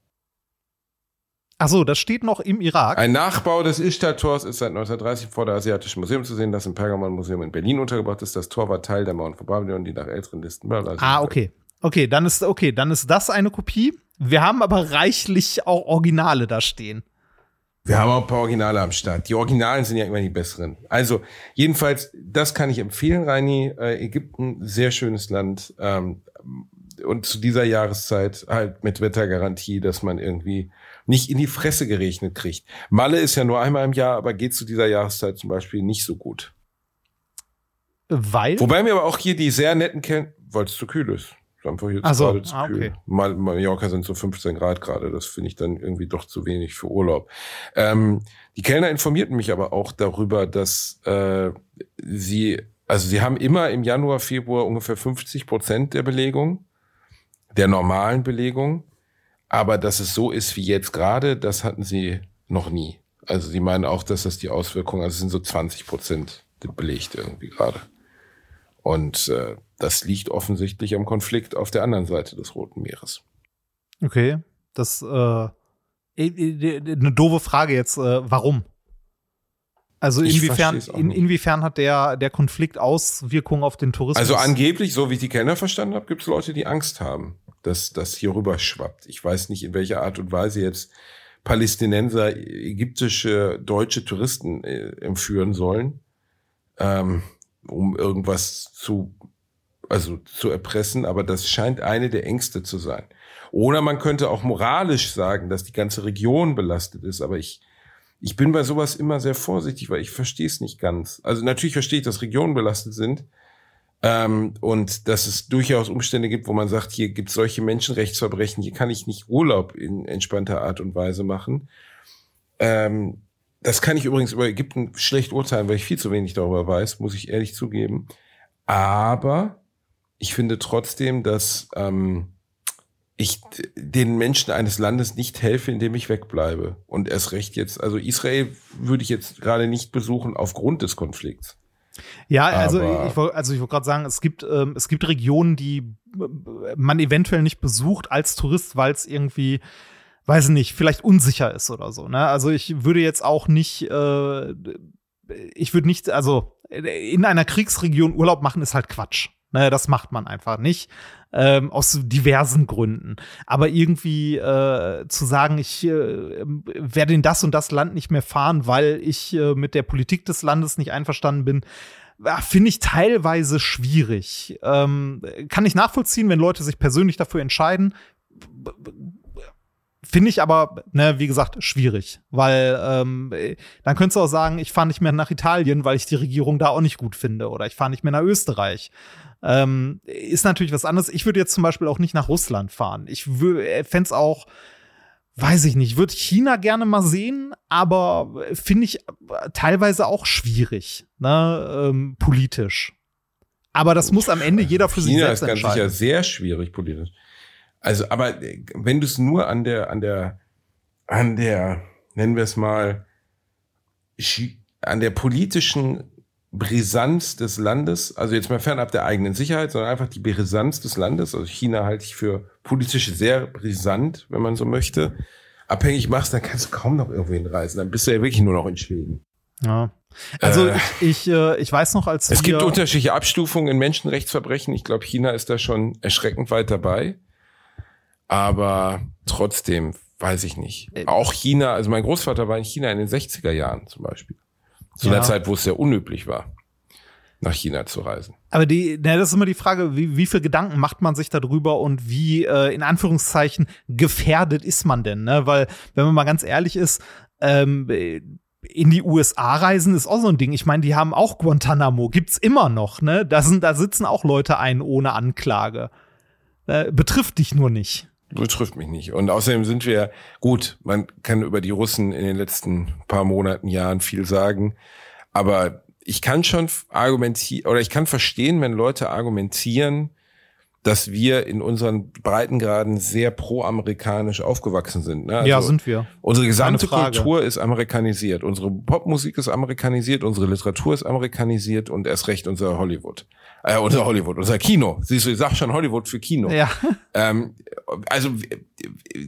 Ach so, das steht noch im Irak. Ein Nachbau des Ishtar-Tors ist seit 1930 vor der Asiatischen Museum zu sehen, das im Pergamon-Museum in Berlin untergebracht ist. Das Tor war Teil der Mauern von Babylon, die nach älteren Listen. Ah, okay. Okay, dann ist okay, dann ist das eine Kopie. Wir haben aber reichlich auch Originale da stehen. Wir haben auch ein paar Originale am Start. Die Originalen sind ja immer die besseren. Also, jedenfalls, das kann ich empfehlen, Reini. Äh, Ägypten, sehr schönes Land. Ähm, und zu dieser Jahreszeit halt mit Wettergarantie, dass man irgendwie nicht in die Fresse gerechnet kriegt. Malle ist ja nur einmal im Jahr, aber geht zu dieser Jahreszeit zum Beispiel nicht so gut. Weil? Wobei mir aber auch hier die sehr netten kennen, weil es zu kühl ist. Einfach hier Ach so. gerade zu ah, kühl. Okay. Mal, Mallorca sind so 15 Grad gerade. Das finde ich dann irgendwie doch zu wenig für Urlaub. Ähm, die Kellner informierten mich aber auch darüber, dass äh, sie, also sie haben immer im Januar, Februar ungefähr 50 Prozent der Belegung, der normalen Belegung. Aber dass es so ist wie jetzt gerade, das hatten sie noch nie. Also sie meinen auch, dass das die Auswirkungen, also es sind so 20 Prozent belegt irgendwie gerade. Und äh, das liegt offensichtlich am Konflikt auf der anderen Seite des Roten Meeres. Okay, das äh, eine doofe Frage jetzt. Äh, warum? Also inwiefern, in, inwiefern hat der, der Konflikt Auswirkungen auf den Tourismus? Also angeblich, so wie ich die Kenner verstanden habe, gibt es Leute, die Angst haben dass das hier rüber schwappt. Ich weiß nicht, in welcher Art und Weise jetzt Palästinenser ägyptische deutsche Touristen äh, entführen sollen, ähm, um irgendwas zu, also zu erpressen. Aber das scheint eine der Ängste zu sein. Oder man könnte auch moralisch sagen, dass die ganze Region belastet ist. Aber ich, ich bin bei sowas immer sehr vorsichtig, weil ich verstehe es nicht ganz. Also natürlich verstehe ich, dass Regionen belastet sind. Ähm, und dass es durchaus Umstände gibt, wo man sagt, hier gibt es solche Menschenrechtsverbrechen, hier kann ich nicht Urlaub in entspannter Art und Weise machen. Ähm, das kann ich übrigens über Ägypten schlecht urteilen, weil ich viel zu wenig darüber weiß, muss ich ehrlich zugeben. Aber ich finde trotzdem, dass ähm, ich den Menschen eines Landes nicht helfe, indem ich wegbleibe. Und erst recht jetzt, also Israel würde ich jetzt gerade nicht besuchen aufgrund des Konflikts. Ja, also ich, also ich wollte gerade sagen, es gibt, ähm, es gibt Regionen, die man eventuell nicht besucht als Tourist, weil es irgendwie weiß nicht, vielleicht unsicher ist oder so. Ne? Also ich würde jetzt auch nicht, äh, ich würde nicht, also in einer Kriegsregion Urlaub machen ist halt Quatsch. Ne, das macht man einfach nicht. Ähm, aus diversen Gründen. Aber irgendwie äh, zu sagen, ich äh, werde in das und das Land nicht mehr fahren, weil ich äh, mit der Politik des Landes nicht einverstanden bin, finde ich teilweise schwierig. Ähm, kann ich nachvollziehen, wenn Leute sich persönlich dafür entscheiden. Finde ich aber, ne, wie gesagt, schwierig. Weil ähm, dann könntest du auch sagen, ich fahre nicht mehr nach Italien, weil ich die Regierung da auch nicht gut finde. Oder ich fahre nicht mehr nach Österreich. Ähm, ist natürlich was anderes. Ich würde jetzt zum Beispiel auch nicht nach Russland fahren. Ich fände es auch weiß ich nicht, würde China gerne mal sehen, aber finde ich teilweise auch schwierig, ne, ähm, politisch. Aber das muss am Ende jeder für China sich selbst entscheiden. China ist ganz sicher sehr schwierig politisch. Also, aber wenn du es nur an der, an der, an der, nennen wir es mal, an der politischen Brisanz des Landes, also jetzt mal fernab der eigenen Sicherheit, sondern einfach die Brisanz des Landes. Also China halte ich für politisch sehr brisant, wenn man so möchte. Abhängig machst, dann kannst du kaum noch irgendwo hinreisen. Dann bist du ja wirklich nur noch in Schweden. Ja. Also äh, ich, ich, äh, ich weiß noch, als es gibt unterschiedliche Abstufungen in Menschenrechtsverbrechen. Ich glaube, China ist da schon erschreckend weit dabei. Aber trotzdem weiß ich nicht. Auch China, also mein Großvater war in China in den 60er Jahren zum Beispiel. Zu ja. einer Zeit, wo es sehr unüblich war, nach China zu reisen. Aber die, na, das ist immer die Frage, wie, wie viel Gedanken macht man sich darüber und wie, äh, in Anführungszeichen, gefährdet ist man denn? Ne? Weil, wenn man mal ganz ehrlich ist, ähm, in die USA reisen ist auch so ein Ding. Ich meine, die haben auch Guantanamo, gibt's immer noch, ne? Da sind, da sitzen auch Leute ein ohne Anklage. Äh, betrifft dich nur nicht. Betrifft mich nicht. Und außerdem sind wir, gut, man kann über die Russen in den letzten paar Monaten, Jahren viel sagen, aber ich kann schon argumentieren, oder ich kann verstehen, wenn Leute argumentieren, dass wir in unseren Breitengraden sehr pro-amerikanisch aufgewachsen sind. Ne? Also ja, sind wir. Unsere gesamte Kultur ist amerikanisiert. Unsere Popmusik ist amerikanisiert, unsere Literatur ist amerikanisiert und erst recht unser Hollywood. Äh, unser Hollywood, unser Kino. Siehst du, ich sag schon Hollywood für Kino. Ja. Ähm, also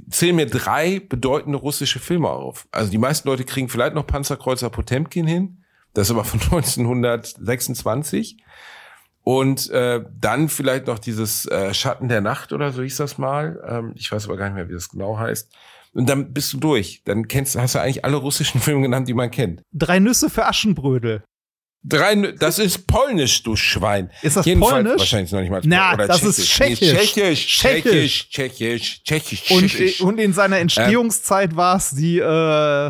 zähl mir drei bedeutende russische Filme auf. Also die meisten Leute kriegen vielleicht noch Panzerkreuzer Potemkin hin. Das ist aber von 1926. Und äh, dann vielleicht noch dieses äh, Schatten der Nacht oder so hieß das mal. Ähm, ich weiß aber gar nicht mehr, wie das genau heißt. Und dann bist du durch. Dann kennst, hast du eigentlich alle russischen Filme genannt, die man kennt. Drei Nüsse für Aschenbrödel. Drei, das ist polnisch, du Schwein. Ist das Jedenfalls, polnisch? Wahrscheinlich noch nicht mal. Na, das Tschechisch. ist tschechisch. Nee, tschechisch. Tschechisch, tschechisch, tschechisch, tschechisch. Und, und in seiner Entstehungszeit ähm, war es die, äh,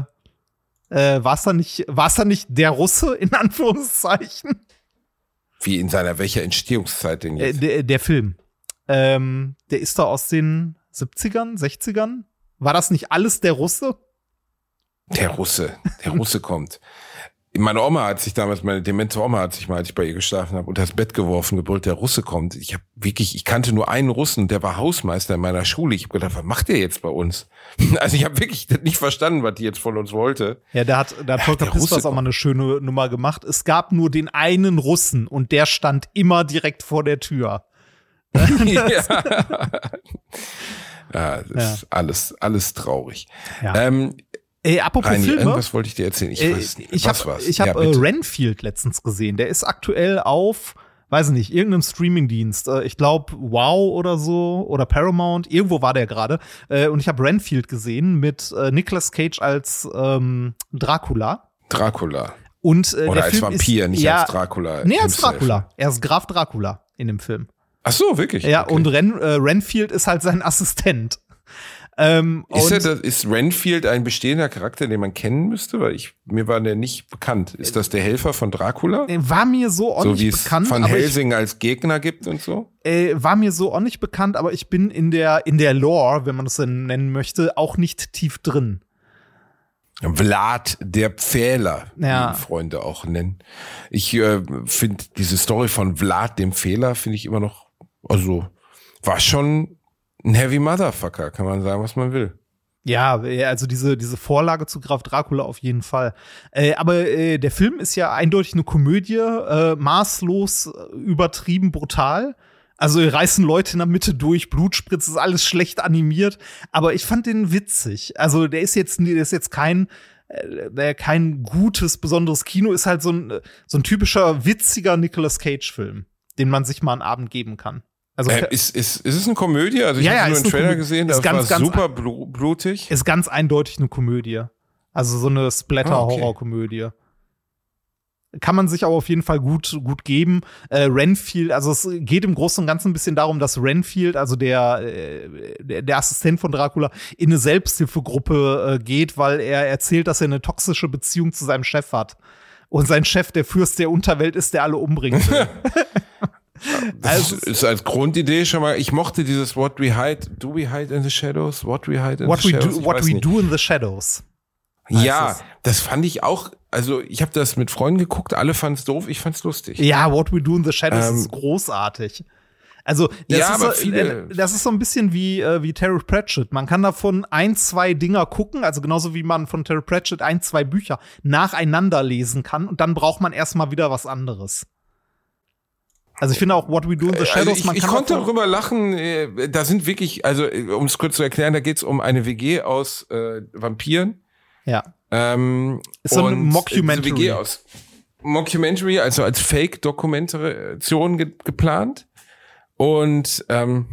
äh, war es dann nicht, war es dann nicht der Russe, in Anführungszeichen? Wie in seiner welcher Entstehungszeit denn jetzt? Äh, der, der, Film. Ähm, der ist da aus den 70ern, 60ern? War das nicht alles der Russe? Der Russe, der Russe kommt. Meine Oma hat sich damals, meine demente Oma hat sich mal, als ich bei ihr geschlafen habe, unter das Bett geworfen, gebrüllt, der Russe kommt. Ich habe wirklich, ich kannte nur einen Russen, der war Hausmeister in meiner Schule. Ich habe gedacht, was macht der jetzt bei uns? Also ich habe wirklich nicht verstanden, was die jetzt von uns wollte. Ja, der hat, da hat Volker Pispers auch mal eine schöne Nummer gemacht. Es gab nur den einen Russen und der stand immer direkt vor der Tür. ja. ja, das ja. ist alles, alles traurig. Ja. Ähm, Ey, apropos Reini, Filme. Irgendwas wollte ich dir erzählen. Ich äh, weiß nicht. Ich habe hab, äh, Renfield letztens gesehen. Der ist aktuell auf, weiß nicht, irgendeinem Streamingdienst. Äh, ich glaube Wow oder so oder Paramount. Irgendwo war der gerade. Äh, und ich habe Renfield gesehen mit äh, Nicolas Cage als ähm, Dracula. Dracula. Und, äh, oder als Film Vampir, ist, nicht ja, als Dracula. Nee, als Dracula. Er ist Graf Dracula in dem Film. Ach so, wirklich? Ja, okay. und Ren, äh, Renfield ist halt sein Assistent. Ähm, ist, er das, ist Renfield ein bestehender Charakter, den man kennen müsste? Weil ich, mir war der nicht bekannt. Ist das der Helfer von Dracula? Äh, war mir so auch so nicht bekannt. Von Helsing ich, als Gegner gibt und so? Äh, war mir so auch nicht bekannt, aber ich bin in der, in der Lore, wenn man das denn nennen möchte, auch nicht tief drin. Vlad der Pfähler, ja. wie Freunde auch nennen. Ich äh, finde diese Story von Vlad dem Fehler finde ich immer noch, also war schon ein Heavy Motherfucker, kann man sagen, was man will. Ja, also diese, diese Vorlage zu Graf Dracula auf jeden Fall. Äh, aber äh, der Film ist ja eindeutig eine Komödie, äh, maßlos äh, übertrieben brutal. Also reißen Leute in der Mitte durch, Blutspritze, ist alles schlecht animiert. Aber ich fand den witzig. Also der ist jetzt, der ist jetzt kein, äh, kein gutes, besonderes Kino, ist halt so ein, so ein typischer witziger Nicolas Cage-Film, den man sich mal einen Abend geben kann. Also äh, ist, ist, ist es eine Komödie? Also ich ja, habe ja, nur ist einen eine Trailer Komödie. gesehen, Ist das ganz, war ganz super blu blutig. Ist ganz eindeutig eine Komödie. Also so eine Ah. Splatter-Horror-Komödie. Kann man sich aber auf jeden Fall gut, gut geben. Äh, Renfield, also es geht im Großen und Ganzen ein bisschen darum, dass Renfield, also der, äh, der, Assistent von Dracula, in eine Selbsthilfegruppe äh, geht, weil er erzählt, dass er eine toxische Beziehung zu seinem Chef hat. Und sein Chef der Fürst der Unterwelt ist, der alle umbringen will. Das Also- ist, als Grundidee schon mal, ich mochte dieses What we hide, do we hide in the shadows? What we hide in what the shadows? do, what we nicht. do in the shadows. Ja, es. das fand ich auch, also ich habe das mit Freunden geguckt, alle fanden es doof, ich fand es lustig. Ja, What We Do in the Shadows Ähm, ist großartig. Also, das, Ja, ist aber so, viele- äh, das ist so ein bisschen wie, äh, wie Terry Pratchett. Man kann davon ein, zwei Dinger gucken, also genauso wie man von Terry Pratchett ein, zwei Bücher nacheinander lesen kann und dann braucht man erstmal wieder was anderes. Also ich finde auch What We Do in the Shadows, Also ich, man ich kann konnte davon- darüber lachen, äh, da sind wirklich, also um es kurz zu erklären, da geht es um eine WG aus äh, Vampiren. Ja. Ähm, Ist so und Mockumentary. WG aus Mockumentary, also als Fake-Dokumentation ge geplant. Und ähm,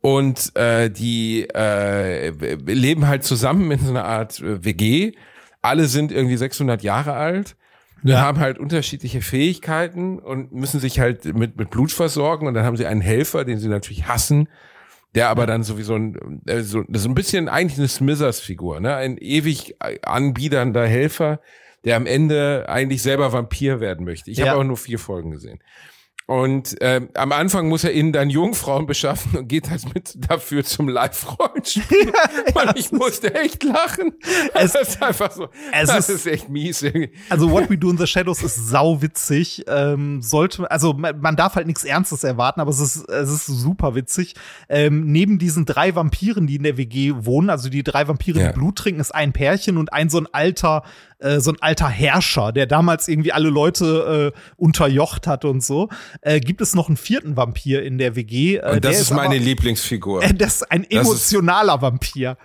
und äh, die äh, leben halt zusammen in so einer Art äh, WG. Alle sind irgendwie 600 Jahre alt. Ja. haben halt unterschiedliche Fähigkeiten und müssen sich halt mit, mit Blut versorgen. Und dann haben sie einen Helfer, den sie natürlich hassen, der aber dann sowieso ein, äh, so, ist ein bisschen eigentlich eine Smithers-Figur, ne? Ein ewig anbiedernder Helfer, der am Ende eigentlich selber Vampir werden möchte. Ich Ja. habe aber nur vier Folgen gesehen. Und ähm, am Anfang muss er ihnen dann Jungfrauen beschaffen und geht halt mit dafür zum Live-Rollenspiel. Und ich musste echt lachen. Es- Es ist einfach so. es das ist- ist echt mies. Also What We Do in the Shadows ist sauwitzig. Ähm, sollte, also man, man darf halt nichts Ernstes erwarten, aber es ist, es ist super witzig. Ähm, neben diesen drei Vampiren, die in der WG wohnen, also die drei Vampire, Ja. die Blut trinken, ist ein Pärchen und ein so ein alter, äh, so ein alter Herrscher, der damals irgendwie alle Leute äh, unterjocht hat und so. Äh, gibt es noch einen vierten Vampir in der WG? Äh, Und das der ist meine aber- Lieblingsfigur. Das ist ein Das ist- emotionaler Vampir.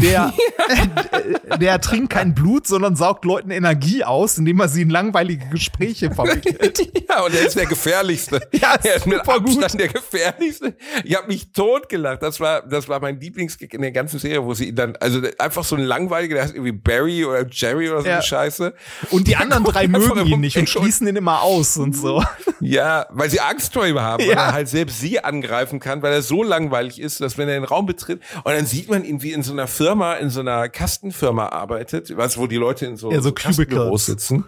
Der, äh, der trinkt kein Blut, sondern saugt Leuten Energie aus, indem er sie in langweilige Gespräche verwickelt. Ja, und er ist der gefährlichste. Ja, er ist mit super gut. Abstand der gefährlichste. Ich habe mich totgelacht. Das war, das war mein Lieblingsgig in der ganzen Serie, wo sie ihn dann, also einfach so ein langweiliger, der heißt irgendwie Barry oder Jerry oder so Ja. eine Scheiße. Und die anderen drei mögen ihn nicht und schließen ihn immer aus und so. Ja, weil sie Angst vor ihm haben, weil Ja. er halt selbst sie angreifen kann, weil er so langweilig ist, dass wenn er den Raum betritt und dann sieht man ihn wie in so einer Firma, in so einer Kastenfirma arbeitet, was wo die Leute in so, Ja, so Kastenbüros Cubicles. sitzen.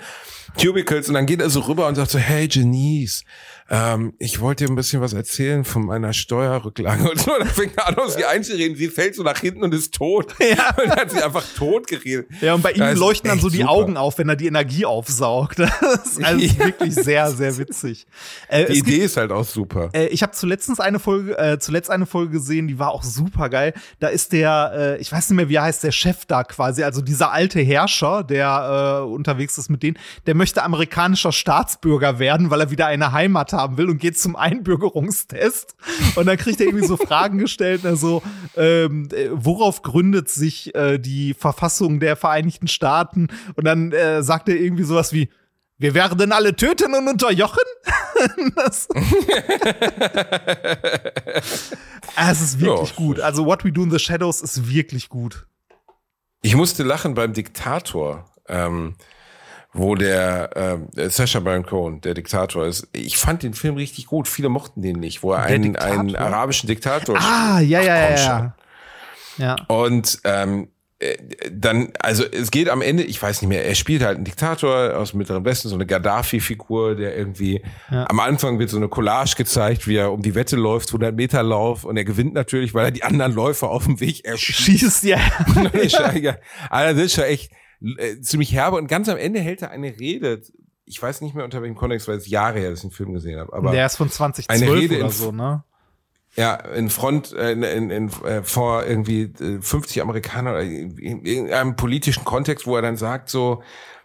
Cubicles und dann geht er so rüber und sagt so, hey Janice, ähm, ich wollte dir ein bisschen was erzählen von meiner Steuerrücklage und so. Und dann fängt er an, aus sie einzureden. Sie fällt so nach hinten und ist tot. Ja. Und dann hat sie einfach tot geredet. Ja, und bei ihm Das leuchten dann so die super. Augen auf, wenn er die Energie aufsaugt. Das ist also Ja. wirklich sehr, sehr witzig. Äh, Die Idee gibt, ist halt auch super. äh, ich habe zuletzt eine Folge, äh, zuletzt eine Folge gesehen, die war auch super geil. Da ist der, äh, ich weiß nicht mehr, wie er heißt, der Chef da quasi, also dieser alte Herrscher, der äh, unterwegs ist mit denen, der möchte amerikanischer Staatsbürger werden, weil er wieder eine Heimat haben will und geht zum Einbürgerungstest. Und dann kriegt er irgendwie so Fragen gestellt, also ähm, äh, worauf gründet sich äh, die Verfassung der Vereinigten Staaten? Und dann äh, sagt er irgendwie sowas wie wir werden alle töten und unterjochen? das, es ist wirklich Ja. gut. Also What We Do in the Shadows ist wirklich gut. Ich musste lachen beim Diktator, ähm, wo der ähm, Sacha Baron Cohen, der Diktator ist. Ich fand den Film richtig gut. Viele mochten den nicht, wo er einen, einen arabischen Diktator Ah, ja, ja, Ach, ja, ja. Ja. Und ähm, äh, dann, also es geht am Ende, ich weiß nicht mehr, er spielt halt einen Diktator aus dem Mittleren Westen, so eine Gaddafi-Figur, der irgendwie, Ja. am Anfang wird so eine Collage gezeigt, wie er um die Wette läuft, 100 Meter Lauf und er gewinnt natürlich, weil er die anderen Läufer auf dem Weg erschießt. Schießt ja. ja. Alter, das ist schon echt äh, ziemlich herbe. Und ganz am Ende hält er eine Rede. Ich weiß nicht mehr unter welchem Kontext, weil es Jahre her, dass ich den Film gesehen habe. Aber Der ist von 2012 Eine Rede oder in- so, ne? ja, in Front, äh, in, in, in, äh, vor irgendwie äh, 50 Amerikaner oder in, in irgendeinem politischen Kontext, wo er dann sagt so,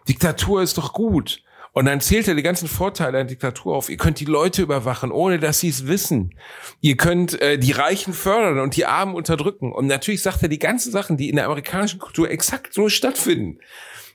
Diktatur ist doch gut. Und dann zählt er die ganzen Vorteile einer Diktatur auf. Ihr könnt die Leute überwachen, ohne dass sie es wissen. Ihr könnt äh, die Reichen fördern und die Armen unterdrücken. Und natürlich sagt er die ganzen Sachen, die in der amerikanischen Kultur exakt so stattfinden.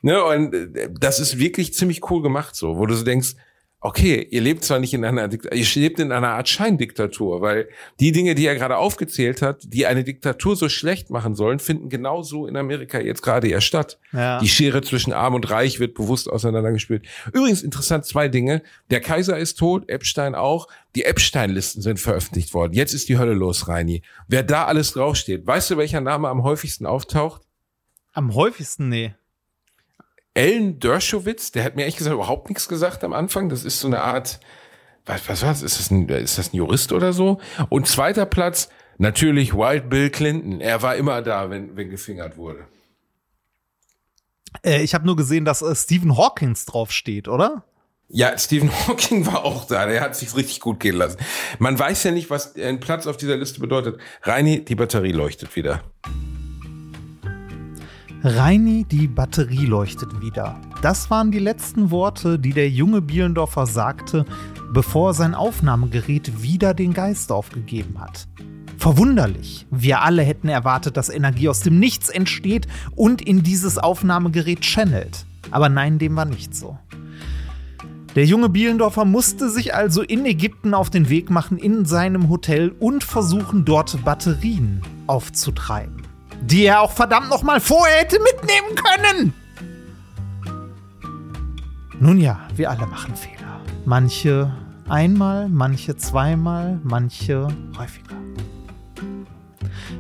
Ne? Und äh, das ist wirklich ziemlich cool gemacht so, wo du so denkst, okay, ihr lebt zwar nicht in einer Diktatur, ihr lebt in einer Art Scheindiktatur, weil die Dinge, die er gerade aufgezählt hat, die eine Diktatur so schlecht machen sollen, finden genauso in Amerika jetzt gerade ja statt. Ja. Die Schere zwischen Arm und Reich wird bewusst auseinandergespielt. Übrigens interessant, zwei Dinge. Der Kaiser ist tot, Epstein auch. Die Epstein-Listen sind veröffentlicht worden. Jetzt ist die Hölle los, Reini. Wer da alles draufsteht. Weißt du, welcher Name am häufigsten auftaucht? Am häufigsten? Nee. Ellen Dershowitz, der hat mir ehrlich gesagt überhaupt nichts gesagt am Anfang. Das ist so eine Art, was, was war's? Ist das ein, ist das ein Jurist oder so? Und zweiter Platz, natürlich Wild Bill Clinton. Er war immer da, wenn, wenn gefingert wurde. Äh, ich habe nur gesehen, dass äh, Stephen Hawkins draufsteht, oder? Ja, Stephen Hawking war auch da. Der hat sich richtig gut gehen lassen. Man weiß ja nicht, was ein Platz auf dieser Liste bedeutet. Reini, die Batterie leuchtet wieder. Reini, die Batterie leuchtet wieder. Das waren die letzten Worte, die der junge Bielendorfer sagte, bevor sein Aufnahmegerät wieder den Geist aufgegeben hat. Verwunderlich. Wir alle hätten erwartet, dass Energie aus dem Nichts entsteht und in dieses Aufnahmegerät channelt. Aber nein, dem war nicht so. Der junge Bielendorfer musste sich also in Ägypten auf den Weg machen in seinem Hotel und versuchen, dort Batterien aufzutreiben die er auch verdammt noch mal vorher hätte mitnehmen können. Nun ja, wir alle machen Fehler. Manche einmal, manche zweimal, manche häufiger.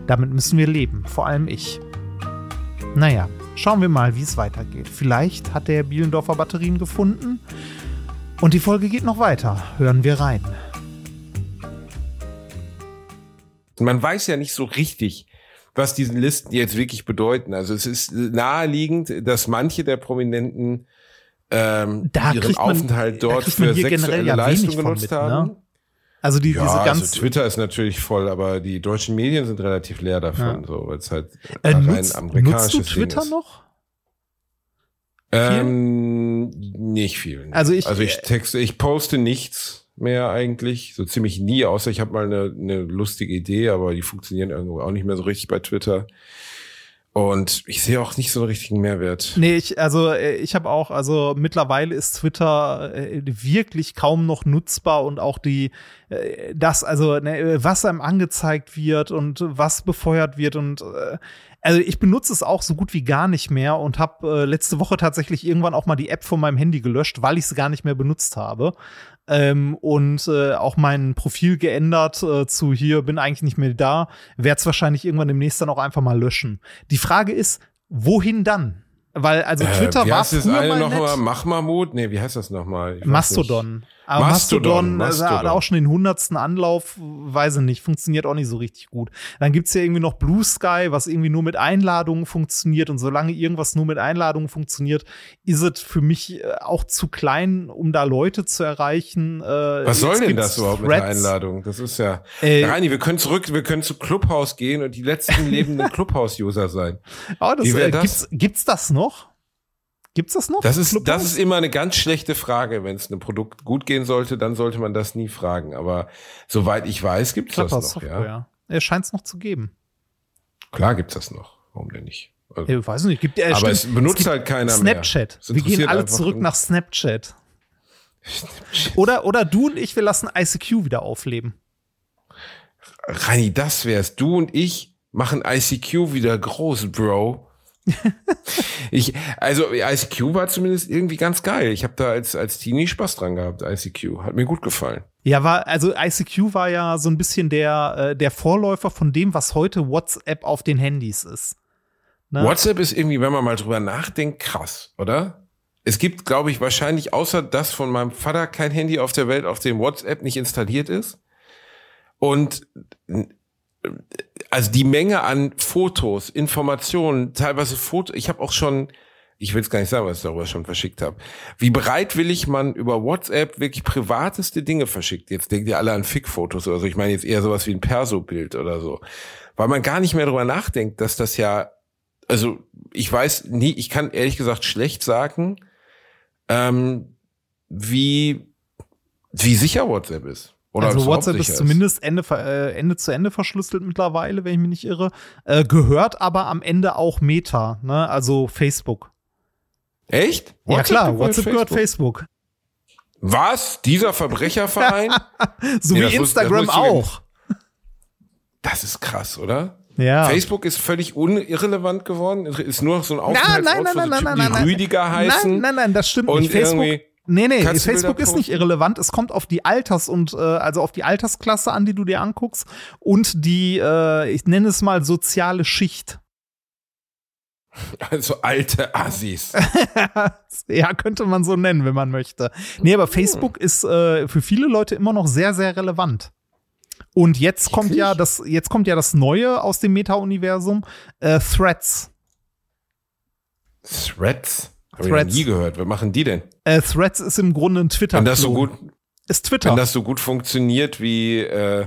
Damit müssen wir leben, vor allem ich. Naja, schauen wir mal, wie es weitergeht. Vielleicht hat der Bielendorfer Batterien gefunden und die Folge geht noch weiter. Hören wir rein. Man weiß ja nicht so richtig, was diesen Listen jetzt wirklich bedeuten. Also es ist naheliegend, dass manche der Prominenten ähm, da ihren man, Aufenthalt dort für sexuelle ja Leistung genutzt mit, ne? haben. Also die, ja, diese ganz also Twitter ist natürlich voll, aber die deutschen Medien sind relativ leer davon, ja. so weil es halt äh, rein nutzt, amerikanisches nutzt du Twitter noch? Ähm, nicht viel. Also ich, also ich texte, ich poste nichts mehr eigentlich, so ziemlich nie, außer ich habe mal eine, eine lustige Idee, aber die funktionieren irgendwo auch nicht mehr so richtig bei Twitter. Und ich sehe auch nicht so einen richtigen Mehrwert. Nee, ich, also äh, ich habe auch, also mittlerweile ist Twitter äh, wirklich kaum noch nutzbar und auch die, äh, das, also ne, was einem angezeigt wird und was befeuert wird und also ich benutze es auch so gut wie gar nicht mehr und habe letzte Woche tatsächlich irgendwann auch mal die App von meinem Handy gelöscht, weil ich es gar nicht mehr benutzt habe ähm, und äh, auch mein Profil geändert äh, zu hier bin eigentlich nicht mehr da, werde es wahrscheinlich irgendwann demnächst dann auch einfach mal löschen. Die Frage ist, wohin dann? Weil also äh, Twitter äh, wie war heißt früher das eine mal noch nett. mal Machmamut? Nee, wie heißt das nochmal? Mastodon. Aber Mastodon, Mastodon, Mastodon. Äh, auch schon den hundertsten Anlauf, weiß ich nicht, funktioniert auch nicht so richtig gut. Dann gibt's ja irgendwie noch Blue Sky, was irgendwie nur mit Einladungen funktioniert. Und solange irgendwas nur mit Einladungen funktioniert, ist es für mich äh, auch zu klein, um da Leute zu erreichen. Äh, was soll denn das überhaupt Threads. mit der Einladung? Das ist ja. Äh, Reini, wir können zurück, wir können zu Clubhouse gehen und die letzten lebenden Clubhouse-User sein. Oh, das, äh, das? Gibt's, gibt's das noch? Gibt's das noch? Das ist, das ist immer eine ganz schlechte Frage. Wenn es einem Produkt gut gehen sollte, dann sollte man das nie fragen. Aber soweit ich weiß, gibt's das noch. Software, ja. ja. scheint es noch zu geben. Klar gibt's das noch. Warum denn nicht? Also, ich weiß nicht. Gibt, äh, aber stimmt, es benutzt es halt keiner Snapchat. mehr. Wir gehen alle zurück nach Snapchat. Snapchat. Oder, oder du und ich, wir lassen ICQ wieder aufleben. Rani, das wär's. Du und ich machen ICQ wieder groß, Bro ich, also ICQ war zumindest irgendwie ganz geil. Ich habe da als, als Teenie Spaß dran gehabt, ICQ. Hat mir gut gefallen. Ja, war, also ICQ war ja so ein bisschen der, äh, der Vorläufer von dem, was heute WhatsApp auf den Handys ist. Ne? WhatsApp ist irgendwie, wenn man mal drüber nachdenkt, krass, oder? Es gibt, glaube ich, wahrscheinlich außer das von meinem Vater kein Handy auf der Welt, auf dem WhatsApp nicht installiert ist. Und also die Menge an Fotos, Informationen, teilweise Fotos, ich habe auch schon, ich will es gar nicht sagen, was ich darüber schon verschickt habe. Wie bereitwillig man über WhatsApp wirklich privateste Dinge verschickt. Jetzt denkt ihr alle an Fick-Fotos oder so. Ich meine jetzt eher sowas wie ein Perso-Bild oder so. Weil man gar nicht mehr darüber nachdenkt, dass das ja, also ich weiß nie, ich kann ehrlich gesagt schlecht sagen, ähm, wie, wie sicher WhatsApp ist. Oder also WhatsApp ist zumindest Ende, äh, Ende zu Ende verschlüsselt mittlerweile, wenn ich mich nicht irre. Äh, gehört aber am Ende auch Meta, ne? Also Facebook. Echt? ja klar, WhatsApp gehört Facebook. Was? Dieser Verbrecherverein? So Nee, wie Instagram wusste ich auch. das ist krass, oder? Ja. Facebook ist völlig unirrelevant geworden. Ist nur noch so ein Nein, Aufenthaltsort nein, nein, für so nein, Typen, nein, die nein, nein. Rüdiger heißen. Nein, nein, nein, das stimmt und nicht. Facebook, nee, nee, Facebook ist nicht irrelevant. Es kommt auf die Alters- und äh, also auf die Altersklasse an, die du dir anguckst und die, äh, ich nenne es mal soziale Schicht. Also alte Assis. ja, könnte man so nennen, wenn man möchte. Nee, aber Facebook ist äh, für viele Leute immer noch sehr, sehr relevant. Und jetzt kommt ja das, jetzt kommt ja das Neue aus dem Meta-Universum, äh, Threads. Threads? Hab ich Threads. noch nie gehört. Was machen die denn? Äh, Threads ist im Grunde ein twitter Wenn das so gut, Ist Twitter. wenn das so gut funktioniert wie, äh,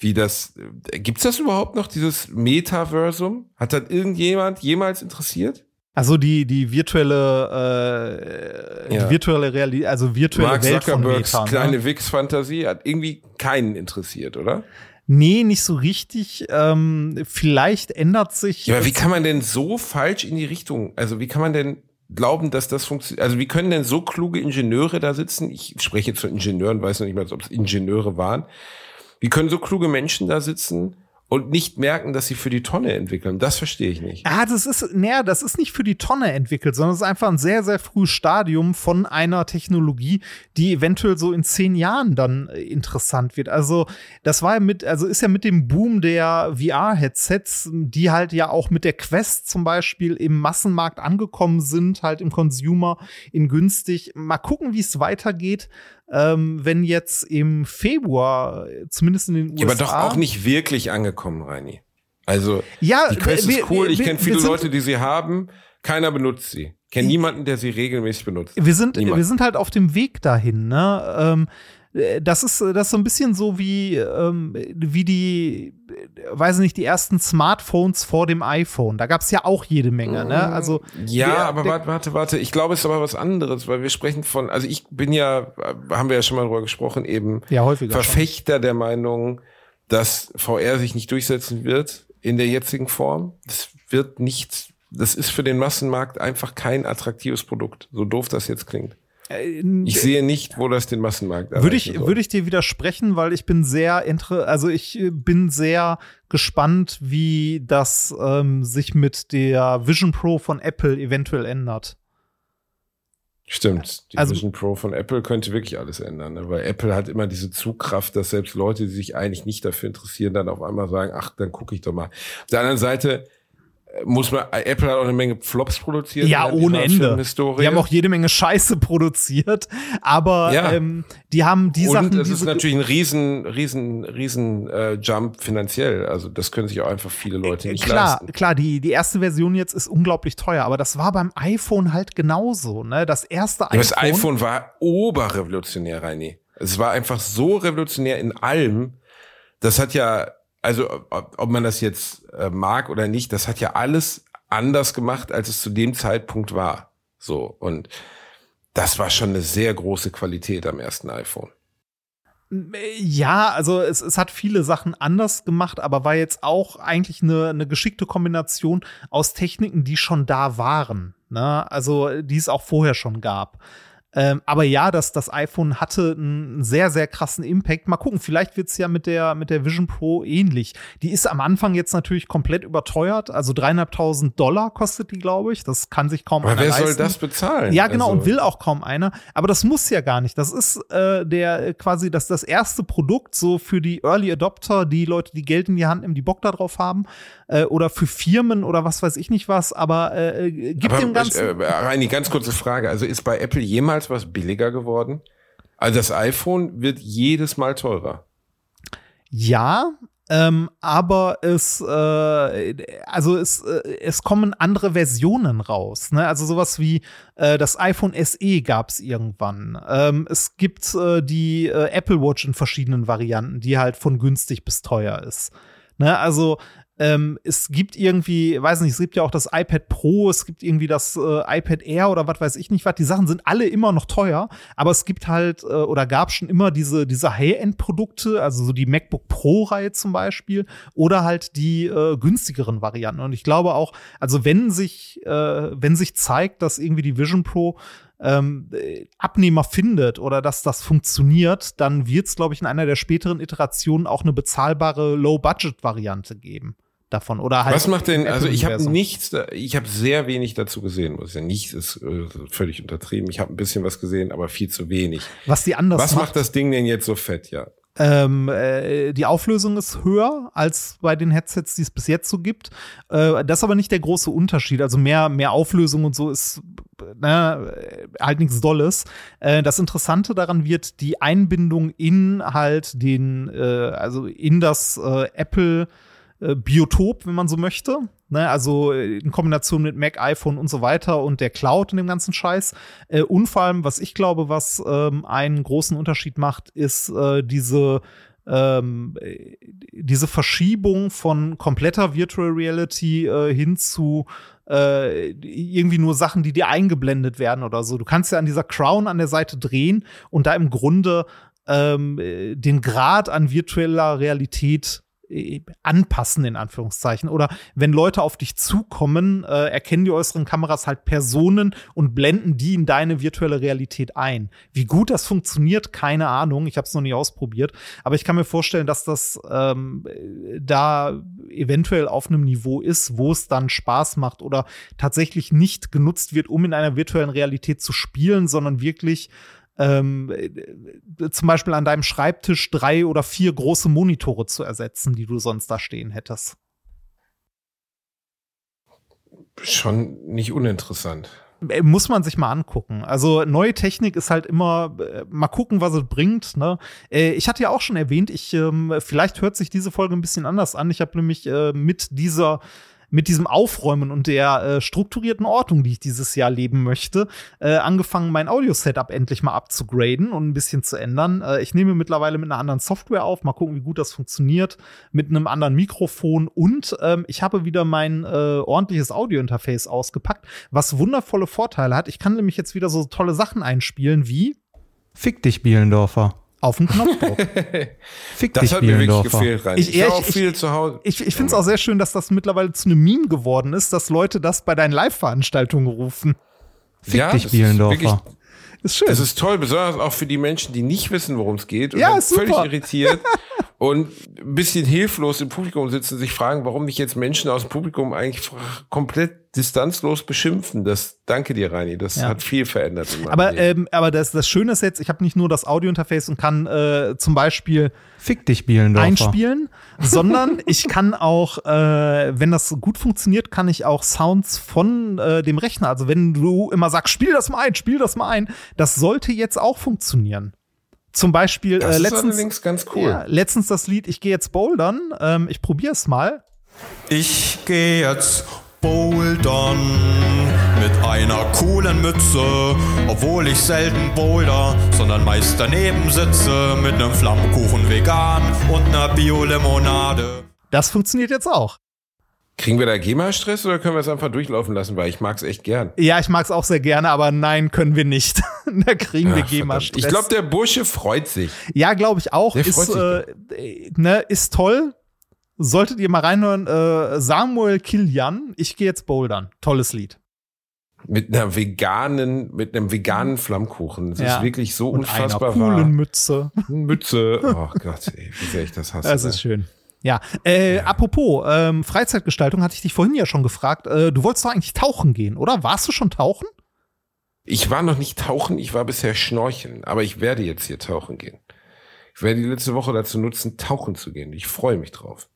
wie das, äh, gibt's das überhaupt noch, dieses Metaversum? Hat das irgendjemand jemals interessiert? Also die, die virtuelle, äh, Ja. die virtuelle Realität, also virtuelle Mark Welt von Zuckerbergs Meta. Ne? kleine Wix-Fantasie hat irgendwie keinen interessiert, oder? Nee, nicht so richtig. Ähm, vielleicht ändert sich. Ja, aber wie kann man denn so falsch in die Richtung, also wie kann man denn glauben, dass das funktioniert? Also wie können denn so kluge Ingenieure da sitzen? Ich spreche von Ingenieuren, weiß noch nicht mal, ob es Ingenieure waren. Wie können so kluge Menschen da sitzen und nicht merken, dass sie für die Tonne entwickeln? Das verstehe ich nicht. Ah, das ist, naja, das ist nicht für die Tonne entwickelt, sondern es ist einfach ein sehr, sehr frühes Stadium von einer Technologie, die eventuell so in zehn Jahren dann äh, interessant wird. Also, das war ja mit, also ist ja mit dem Boom der VR-Headsets, die halt ja auch mit der Quest zum Beispiel im Massenmarkt angekommen sind, halt im Consumer in günstig. Mal gucken, wie es weitergeht. Ähm, wenn jetzt im Februar, zumindest in den USA. Ja, aber doch auch nicht wirklich angekommen, Reini. Also Ja, die Quest wir- ist cool. wir- Ich kenne viele Leute, die sie haben. Keiner benutzt sie. Ich kenne niemanden, der sie regelmäßig benutzt. Wir sind, Niemand. wir sind halt auf dem Weg dahin, ne? Ähm, äh, das ist, das ist so ein bisschen so wie, ähm, wie die, äh, weiß ich nicht, die ersten Smartphones vor dem iPhone. Da gab es ja auch jede Menge, ne? Also Ja, der- aber warte, warte, warte. Ich glaube, es ist aber was anderes, weil wir sprechen von, also ich bin ja, äh, haben wir ja schon mal drüber gesprochen, eben Ja, häufiger schon. Verfechter der Meinung, dass VR sich nicht durchsetzen wird in der jetzigen Form. Das wird nicht, das ist für den Massenmarkt einfach kein attraktives Produkt. So doof das jetzt klingt. Ich sehe nicht, wo das den Massenmarkt Würde ich, soll. würde ich dir widersprechen, weil ich bin sehr also ich äh, bin sehr gespannt, wie das ähm, sich mit der Vision Pro von Apple eventuell ändert. Stimmt. Die Also- Vision Pro von Apple könnte wirklich alles ändern, ne? weil Apple hat immer diese Zugkraft, dass selbst Leute, die sich eigentlich nicht dafür interessieren, dann auf einmal sagen, ach, dann gucke ich doch mal. Auf der anderen Seite äh, muss man, Apple hat auch eine Menge Flops produziert. Ja, ohne Ende. Die haben auch jede Menge Scheiße produziert, aber Ja. ähm, die haben die und Sachen, es die ist natürlich ein riesen, riesen, riesen äh, Jump finanziell. Also das können sich auch einfach viele Leute nicht klar, leisten. klar, die, die erste Version jetzt ist unglaublich teuer, aber das war beim iPhone halt genauso, ne? Das erste Ja, Das iPhone war oberrevolutionär, Reini. Es war einfach so revolutionär in allem. Das hat ja, also ob, ob man das jetzt äh, mag oder nicht, das hat ja alles anders gemacht, als es zu dem Zeitpunkt war. So und das war schon eine sehr große Qualität am ersten iPhone. Ja, also es, es hat viele Sachen anders gemacht, aber war jetzt auch eigentlich eine, eine geschickte Kombination aus Techniken, die schon da waren. Ne? Also die es auch vorher schon gab. Ähm, aber ja, das, das iPhone hatte einen sehr, sehr krassen Impact. Mal gucken, vielleicht wird es ja mit der, mit der Vision Pro ähnlich. Die ist am Anfang jetzt natürlich komplett überteuert. Also dreieinhalbtausend Dollar kostet die, glaube ich. Das kann sich kaum Aber einer wer soll leisten. das bezahlen? Ja, genau, Also, und will auch kaum einer. Aber das muss ja gar nicht. Das ist äh, der äh, quasi das, das erste Produkt so für die Early Adopter, die Leute, die Geld in die Hand nehmen, die Bock darauf haben, äh, oder für Firmen oder was weiß ich nicht was. Aber äh, äh, gibt Aber dem Ganzen. äh, Reini, ganz kurze Frage. Also ist bei Apple jemals was billiger geworden? Also das iPhone wird jedes Mal teurer. Ja, ähm, aber es, äh, also es, äh, es kommen andere Versionen raus. Ne? Also sowas wie äh, das iPhone SE gab es irgendwann. Ähm, es gibt äh, die äh, Apple Watch in verschiedenen Varianten, die halt von günstig bis teuer ist. Ne? Also ähm, es gibt irgendwie, weiß nicht, es gibt ja auch das iPad Pro, es gibt irgendwie das äh, iPad Air oder was weiß ich nicht was. Die Sachen sind alle immer noch teuer, aber es gibt halt äh, oder gab schon immer diese, diese High-End-Produkte, also so die MacBook Pro-Reihe zum Beispiel, oder halt die äh, günstigeren Varianten. Und ich glaube auch, also wenn sich, äh, wenn sich zeigt, dass irgendwie die Vision Pro ähm, Abnehmer findet oder dass das funktioniert, dann wird es, glaube ich, in einer der späteren Iterationen auch eine bezahlbare Low-Budget-Variante geben davon oder halt Was macht denn, also ich habe nichts, ich habe sehr wenig dazu gesehen, muss sagen. Nichts ist äh, völlig untertrieben. Ich habe ein bisschen was gesehen, aber viel zu wenig. Was die anders Was macht das Ding denn jetzt so fett, ja? Ähm, äh, die Auflösung ist höher als bei den Headsets, die es bis jetzt so gibt. Äh, das ist aber nicht der große Unterschied. Also mehr, mehr Auflösung und so ist ne, halt nichts Dolles. Äh, das Interessante daran wird die Einbindung in halt den, äh, also in das äh, Apple äh, Biotop, wenn man so möchte. Ne, also äh, in Kombination mit Mac, iPhone und so weiter und der Cloud und dem ganzen Scheiß. Äh, und vor allem, was ich glaube, was ähm, einen großen Unterschied macht, ist äh, diese ähm, diese Verschiebung von kompletter Virtual Reality äh, hin zu äh, irgendwie nur Sachen, die dir eingeblendet werden oder so. Du kannst ja an dieser Crown an der Seite drehen und da im Grunde ähm, den Grad an virtueller Realität äh, anpassen, in Anführungszeichen. Oder wenn Leute auf dich zukommen, äh, erkennen die äußeren Kameras halt Personen und blenden die in deine virtuelle Realität ein. Wie gut das funktioniert, keine Ahnung. Ich habe es noch nie ausprobiert. Aber ich kann mir vorstellen, dass das ähm, da eventuell auf einem Niveau ist, wo es dann Spaß macht oder tatsächlich nicht genutzt wird, um in einer virtuellen Realität zu spielen, sondern wirklich ähm, äh, zum Beispiel an deinem Schreibtisch drei oder vier große Monitore zu ersetzen, die du sonst da stehen hättest. Schon nicht uninteressant. Äh, muss man sich mal angucken. Also neue Technik ist halt immer, äh, mal gucken, was es bringt. Ne? ich hatte ja auch schon erwähnt, ich ähm, vielleicht hört sich diese Folge ein bisschen anders an. Ich habe nämlich äh, mit dieser mit diesem Aufräumen und der äh, strukturierten Ordnung, die ich dieses Jahr leben möchte, äh, angefangen, mein Audio-Setup endlich mal abzugraden und ein bisschen zu ändern. Äh, ich nehme mittlerweile mit einer anderen Software auf, mal gucken, wie gut das funktioniert, mit einem anderen Mikrofon und ähm, ich habe wieder mein äh, ordentliches Audio-Interface ausgepackt, was wundervolle Vorteile hat. Ich kann nämlich jetzt wieder so tolle Sachen einspielen wie Fick dich, Bielendorfer auf den Knopfdruck. Fick das dich, hat mir wirklich gefehlt, rein. Ich, ich, ich, viel zu Hause. Ich, ich finde es auch sehr schön, dass das mittlerweile zu einem Meme geworden ist, dass Leute das bei deinen Live-Veranstaltungen rufen. Fick ja, dich, Bielendorfer. Ist schön. Es ist toll, besonders auch für die Menschen, die nicht wissen, worum es geht und ja, ist völlig irritiert und ein bisschen hilflos im Publikum sitzen, sich fragen, warum mich jetzt Menschen aus dem Publikum eigentlich komplett distanzlos beschimpfen. Das danke dir, Reini. Das ja. hat viel verändert. aber ähm, aber das, das Schöne ist jetzt, ich habe nicht nur das Audiointerface und kann äh, zum Beispiel Fick dich, Bielendorfer. einspielen, sondern ich kann auch, äh, wenn das gut funktioniert, kann ich auch Sounds von äh, dem Rechner. Also wenn du immer sagst, spiel das mal ein, spiel das mal ein, das sollte jetzt auch funktionieren. Zum Beispiel das äh, letztens, ist ganz cool. Ja, letztens das Lied Ich gehe jetzt bouldern. Ähm, ich probiere es mal. Ich gehe jetzt bouldern mit einer coolen Mütze, obwohl ich selten boulder, sondern meist daneben sitze mit einem Flammkuchen vegan und einer Bio-Limonade. Das funktioniert jetzt auch. Kriegen wir da GEMA-Stress oder können wir es einfach durchlaufen lassen, weil ich mag es echt gern. Ja, ich mag es auch sehr gerne, aber nein, können wir nicht. da kriegen wir GEMA-Stress. Ich glaube, der Bursche freut sich. Ja, glaube ich auch. Der ist, freut sich äh, ne, ist toll. Solltet ihr mal reinhören, äh, Samuel Kilian, ich gehe jetzt bouldern. Tolles Lied. Mit einer veganen, mit einem veganen Flammkuchen. Das ja. ist wirklich so Und unfassbar einer coolen wahr. Mütze. Mütze. Oh Gott, ey, wie sehr ich das hasse. Das ist ey. schön. Ja, äh, ja. apropos ähm, Freizeitgestaltung, hatte ich dich vorhin ja schon gefragt. Äh, du wolltest doch eigentlich tauchen gehen, oder? Warst du schon tauchen? Ich war noch nicht tauchen, ich war bisher schnorcheln, aber ich werde jetzt hier tauchen gehen. Ich werde die letzte Woche dazu nutzen, tauchen zu gehen. Ich freue mich drauf.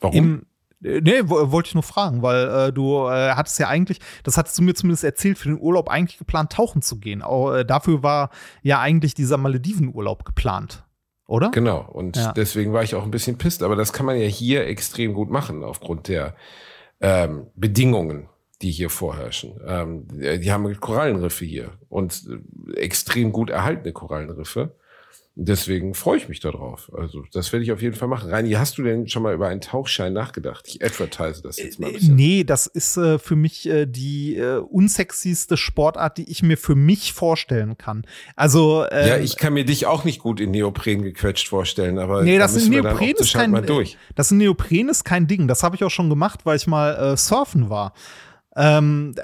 Warum? Im, äh, nee, wollte ich nur fragen, weil äh, du äh, hattest ja eigentlich, das hattest du mir zumindest erzählt, für den Urlaub eigentlich geplant, tauchen zu gehen. Auch, äh, dafür war ja eigentlich dieser Maledivenurlaub geplant oder? Genau, und ja. deswegen war ich auch ein bisschen pisst. Aber das kann man ja hier extrem gut machen, aufgrund der ähm, Bedingungen, die hier vorherrschen. Ähm, die haben Korallenriffe hier und äh, extrem gut erhaltene Korallenriffe. Deswegen freue ich mich darauf. Also das werde ich auf jeden Fall machen. Reini, hast du denn schon mal über einen Tauchschein nachgedacht? Ich advertise das jetzt mal. Ein bisschen. Nee, das ist äh, für mich äh, die äh, unsexyste Sportart, die ich mir für mich vorstellen kann. Also äh, ja, ich kann mir dich auch nicht gut in Neopren gequetscht vorstellen, aber nee, das da in Neopren ist kein mal durch. Das in Neopren ist kein Ding. Das habe ich auch schon gemacht, weil ich mal äh, surfen war. Ähm,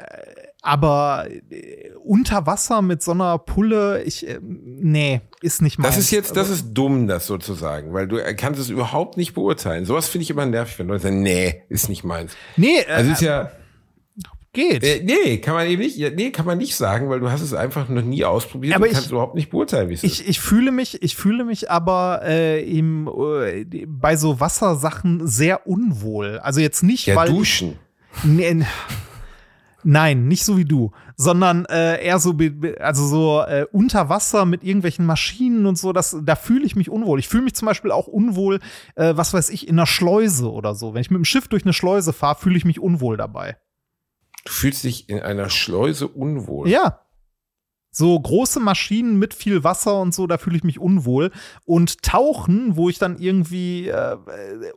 aber äh, unter Wasser mit so einer Pulle, ich, äh, nee, ist nicht meins. Das ist jetzt, das ist dumm, das sozusagen, weil du kannst es überhaupt nicht beurteilen. Sowas finde ich immer nervig, wenn Leute sagen, nee, ist nicht meins. Nee, also ist ja, geht. Äh, nee, kann man eben nicht, nee, kann man nicht sagen, weil du hast es einfach noch nie ausprobiert aber und ich, kannst überhaupt nicht beurteilen, wie es ich, ist. Ich fühle mich, ich fühle mich aber äh, im, äh, bei so Wassersachen sehr unwohl. Also jetzt nicht, ja, weil. Duschen. Nee, Nein, nicht so wie du, sondern äh, eher so, also so äh, unter Wasser mit irgendwelchen Maschinen und so. Das, da fühle ich mich unwohl. Ich fühle mich zum Beispiel auch unwohl, äh, was weiß ich, in einer Schleuse oder so. Wenn ich mit dem Schiff durch eine Schleuse fahre, fühle ich mich unwohl dabei. Du fühlst dich in einer Schleuse unwohl. Ja, so große Maschinen mit viel Wasser und so, da fühle ich mich unwohl. Und Tauchen, wo ich dann irgendwie äh,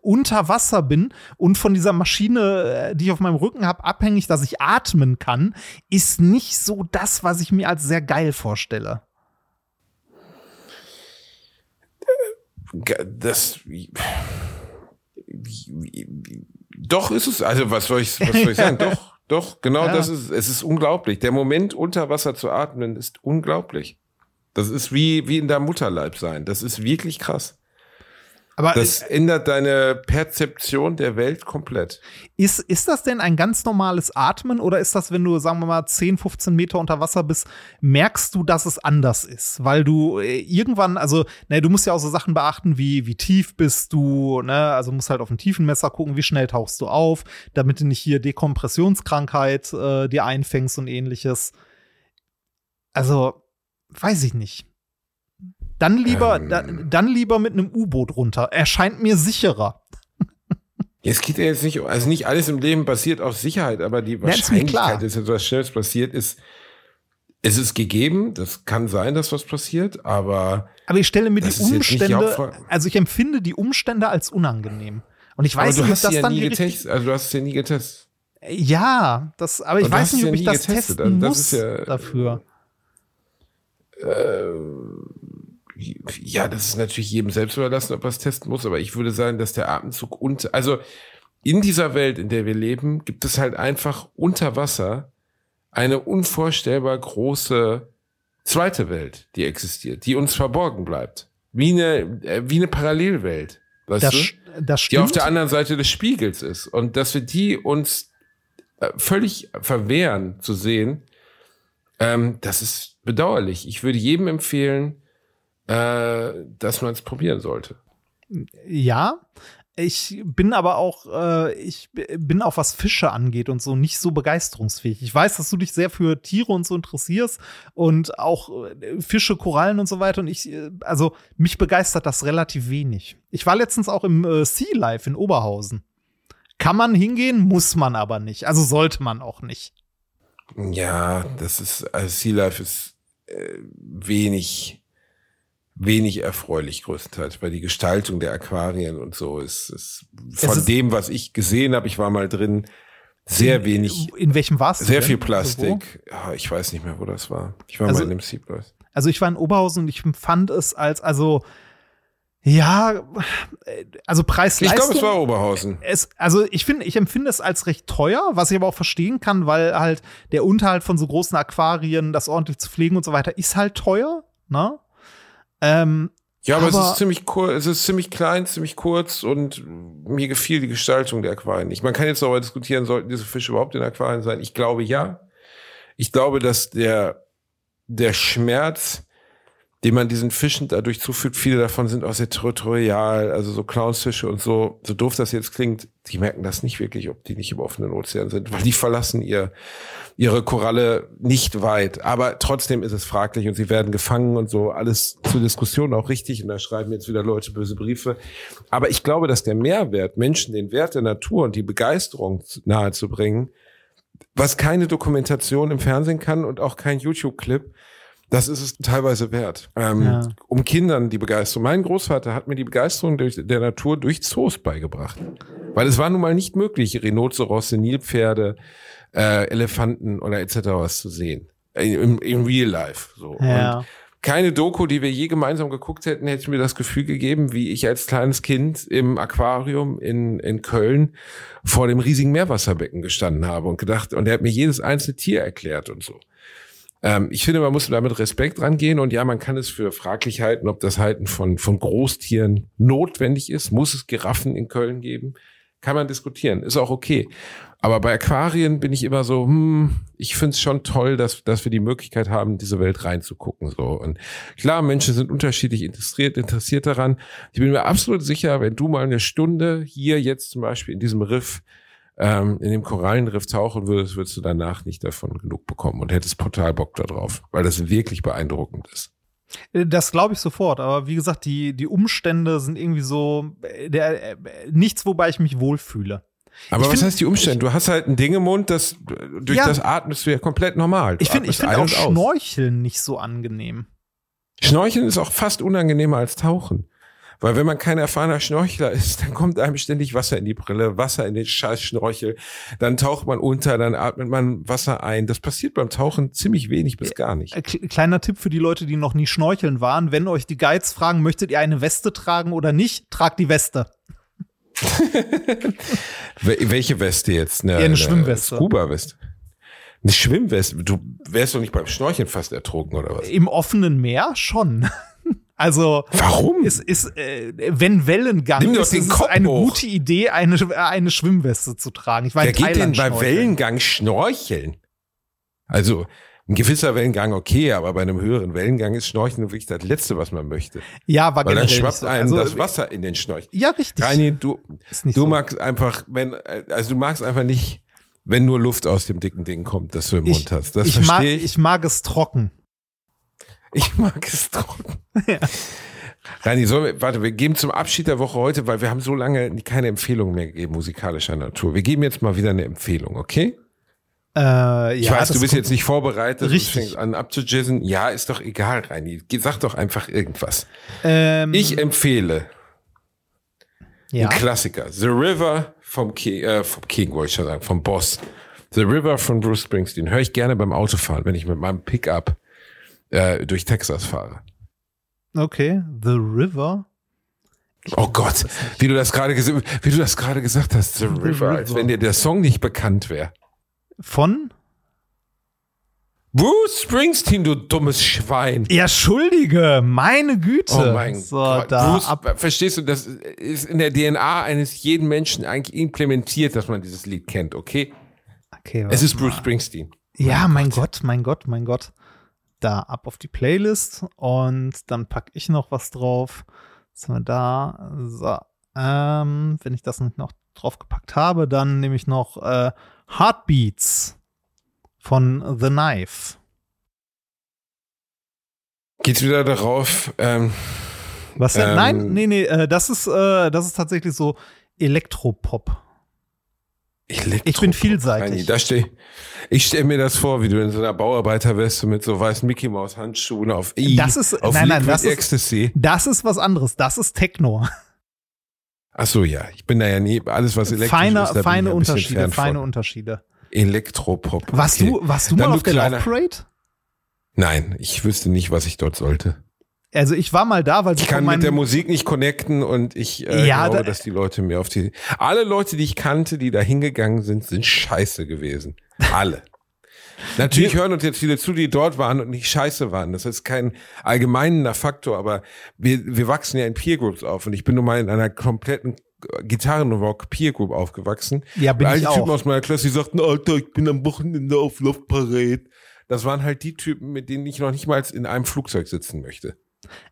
unter Wasser bin und von dieser Maschine, äh, die ich auf meinem Rücken habe, abhängig, dass ich atmen kann, ist nicht so das, was ich mir als sehr geil vorstelle. Das. Doch ist es. Also, was soll ich, was soll ich sagen? Doch. Doch, genau ja. das ist, es ist unglaublich. Der Moment unter Wasser zu atmen ist unglaublich. Das ist wie, wie in der Mutterleib sein. Das ist wirklich krass. Aber das äh, ändert deine Perzeption der Welt komplett. Ist, ist das denn ein ganz normales Atmen oder ist das, wenn du, sagen wir mal, 10, 15 Meter unter Wasser bist, merkst du, dass es anders ist? Weil du äh, irgendwann, also, ne, du musst ja auch so Sachen beachten, wie, wie tief bist du, ne, also musst halt auf ein Tiefenmesser gucken, wie schnell tauchst du auf, damit du nicht hier Dekompressionskrankheit äh, dir einfängst und ähnliches. Also, weiß ich nicht. Dann lieber, ähm. da, dann lieber mit einem U-Boot runter. Erscheint mir sicherer. Es geht ja jetzt nicht, also nicht alles im Leben basiert auf Sicherheit, aber die Wahrscheinlichkeit, dass etwas Schnelles passiert, ist, es ist gegeben. Das kann sein, dass was passiert, aber. Aber ich stelle mir die Umstände, also ich empfinde die Umstände als unangenehm. Und ich weiß nicht, ob das ja dann nie getestet, also du hast es ja nie getestet. Ja, das, aber ich weiß nicht, ob ja ich das getestet. testen das muss ja, dafür. Äh, ja, das ist natürlich jedem selbst überlassen, ob er es testen muss, aber ich würde sagen, dass der Atemzug und, also in dieser Welt, in der wir leben, gibt es halt einfach unter Wasser eine unvorstellbar große zweite Welt, die existiert, die uns verborgen bleibt. Wie eine, äh, wie eine Parallelwelt. Weißt das, du? Das stimmt. Die auf der anderen Seite des Spiegels ist. Und dass wir die uns äh, völlig verwehren zu sehen, ähm, das ist bedauerlich. Ich würde jedem empfehlen, äh, dass man es probieren sollte. Ja, ich bin aber auch, äh, ich bin auch was Fische angeht und so nicht so begeisterungsfähig. Ich weiß, dass du dich sehr für Tiere und so interessierst und auch äh, Fische, Korallen und so weiter. Und ich, äh, also mich begeistert das relativ wenig. Ich war letztens auch im äh, Sea Life in Oberhausen. Kann man hingehen, muss man aber nicht. Also sollte man auch nicht. Ja, das ist, also Sea Life ist äh, wenig wenig erfreulich größtenteils, weil die Gestaltung der Aquarien und so ist, ist von ist dem, was ich gesehen habe, ich war mal drin, sehr in, wenig. In welchem war es? Sehr viel Plastik. Ja, ich weiß nicht mehr, wo das war. Ich war also, mal in dem Seaplace. Also ich war in Oberhausen und ich fand es als, also ja, also Preis-Leistung. Ich glaube, es war Oberhausen. Es, also ich finde, ich empfinde es als recht teuer, was ich aber auch verstehen kann, weil halt der Unterhalt von so großen Aquarien, das ordentlich zu pflegen und so weiter, ist halt teuer, ne? Ähm, ja, aber, aber, es ist ziemlich kurz, es ist ziemlich klein, ziemlich kurz und mir gefiel die Gestaltung der Aquarien nicht. Man kann jetzt darüber diskutieren, sollten diese Fische überhaupt in Aquarien sein? Ich glaube ja. Ich glaube, dass der, der Schmerz, den man diesen Fischen dadurch zufügt, viele davon sind auch sehr territorial, also so Clownsfische und so, so doof das jetzt klingt, die merken das nicht wirklich, ob die nicht im offenen Ozean sind, weil die verlassen ihr, ihre Koralle nicht weit. Aber trotzdem ist es fraglich und sie werden gefangen und so, alles zur Diskussion auch richtig und da schreiben jetzt wieder Leute böse Briefe. Aber ich glaube, dass der Mehrwert, Menschen den Wert der Natur und die Begeisterung nahezubringen, was keine Dokumentation im Fernsehen kann und auch kein YouTube-Clip, das ist es teilweise wert. Ähm, ja. Um Kindern die Begeisterung. Mein Großvater hat mir die Begeisterung durch, der Natur durch Zoos beigebracht. Weil es war nun mal nicht möglich, Rhinozerosse, Nilpferde, äh, Elefanten oder etc. was zu sehen. Im, im Real Life. So. Ja. Und keine Doku, die wir je gemeinsam geguckt hätten, hätte mir das Gefühl gegeben, wie ich als kleines Kind im Aquarium in, in Köln vor dem riesigen Meerwasserbecken gestanden habe und gedacht, und er hat mir jedes einzelne Tier erklärt und so. Ähm, ich finde, man muss da mit Respekt rangehen und ja, man kann es für fraglich halten, ob das Halten von, von Großtieren notwendig ist. Muss es Giraffen in Köln geben? Kann man diskutieren, ist auch okay. Aber bei Aquarien bin ich immer so, hm, ich finde es schon toll, dass, dass wir die Möglichkeit haben, diese Welt reinzugucken. So. Und klar, Menschen sind unterschiedlich interessiert, interessiert daran. Ich bin mir absolut sicher, wenn du mal eine Stunde hier jetzt zum Beispiel in diesem Riff, ähm, in dem Korallenriff tauchen würdest, würdest du danach nicht davon genug bekommen und hättest total Bock darauf, weil das wirklich beeindruckend ist. Äh, das glaube ich sofort, aber wie gesagt, die, die Umstände sind irgendwie so äh, der, äh, nichts, wobei ich mich wohlfühle. Aber ich was find, heißt die Umstände? Du hast halt ein Ding im Mund, das durch ja, das atmest du ja komplett normal. Du ich finde find auch Schnorcheln nicht so angenehm. Schnorcheln ist auch fast unangenehmer als Tauchen. Weil wenn man kein erfahrener Schnorchler ist, dann kommt einem ständig Wasser in die Brille, Wasser in den scheiß Schnorchel, dann taucht man unter, dann atmet man Wasser ein. Das passiert beim Tauchen ziemlich wenig bis gar nicht. Kleiner Tipp für die Leute, die noch nie schnorcheln waren. Wenn euch die Guides fragen, möchtet ihr eine Weste tragen oder nicht, tragt die Weste. Welche Weste jetzt? Eine, ja, eine Schwimmweste. Scuba-Weste. Eine Schwimmweste? Du wärst doch nicht beim Schnorcheln fast ertrunken, oder was? Im offenen Meer schon. Also warum? Es ist, äh, wenn Wellengang Nimm ist, ist es eine hoch. gute Idee, eine, eine Schwimmweste zu tragen. Ich war Wer geht denn bei Wellengang schnorcheln? Also ein gewisser Wellengang okay, aber bei einem höheren Wellengang ist Schnorcheln wirklich das Letzte, was man möchte. Ja, aber Weil dann schwappt so. einem also, das Wasser in den Schnorchel. Ja, richtig. Reini, du, du so. magst einfach, wenn, also du magst einfach nicht, wenn nur Luft aus dem dicken Ding kommt, das du im ich, Mund hast. Das ich mag, ich. ich mag es trocken. Ich mag es trocken. ja. Reini, sollen wir, warte, wir geben zum Abschied der Woche heute, weil wir haben so lange keine Empfehlung mehr gegeben, musikalischer Natur. Wir geben jetzt mal wieder eine Empfehlung, okay? Äh, ich ja, weiß, du bist jetzt nicht vorbereitet richtig. fängst an abzujizzen. Ja, ist doch egal, Reini. Sag doch einfach irgendwas. Ähm, ich empfehle ja. ein Klassiker. The River vom King, äh, vom King, wollte ich schon sagen, vom Boss. The River von Bruce Springsteen. Höre ich gerne beim Autofahren, wenn ich mit meinem Pickup äh, durch Texas fahre. Okay, The River. Oh Gott, wie du das gerade wie du das gerade gesagt hast, The River, The River, als wenn dir der Song nicht bekannt wäre. Von? Bruce Springsteen, du dummes Schwein. Ja, schuldige, meine Güte. Oh mein so, Gott. Da Bruce, verstehst du, das ist in der DNA eines jeden Menschen eigentlich implementiert, dass man dieses Lied kennt, okay? Okay. Es ist Bruce Springsteen. Ja, mein Gott. Gott, mein Gott, mein Gott. Da ab auf die Playlist und dann packe ich noch was drauf. Was haben wir da? So. Ähm, wenn ich das nicht noch draufgepackt habe, dann nehme ich noch äh, Heartbeats von The Knife. Geht's wieder darauf? Ähm, Was denn? Ähm, Nein, nee, nee, äh, das ist, äh, das ist tatsächlich so Elektropop. Elektropop. Ich bin vielseitig. Da steh, ich stelle mir das vor, wie du in so einer Bauarbeiterweste mit so weißen Mickey Maus Handschuhen auf I, das ist, auf nein, nein, das Ecstasy. Ist, das ist was anderes. Das ist Techno. Ach so, ja. Ich bin da ja nie, alles was elektrisch feine, ist, da feine bin ich Unterschiede, feine Unterschiede. Elektropop. Warst okay. du, warst du mal auf der Love Parade? Nein, ich wüsste nicht, was ich dort sollte. Also ich war mal da, weil ich kann mit der Musik nicht connecten und ich äh, ja, glaube, da, dass die Leute mir auf die alle Leute, die ich kannte, die da hingegangen sind, sind scheiße gewesen. Alle. Natürlich wir, hören uns jetzt viele zu, die dort waren und nicht scheiße waren. Das ist kein allgemeiner Faktor, aber wir, wir wachsen ja in Peer Groups auf und ich bin nun mal in einer kompletten Gitarrenrock Peer Group aufgewachsen. Ja, bin ich auch. Typen aus meiner Klasse, die sagten, Alter, ich bin am Wochenende auf Love Parade. Das waren halt die Typen, mit denen ich noch nicht mal in einem Flugzeug sitzen möchte.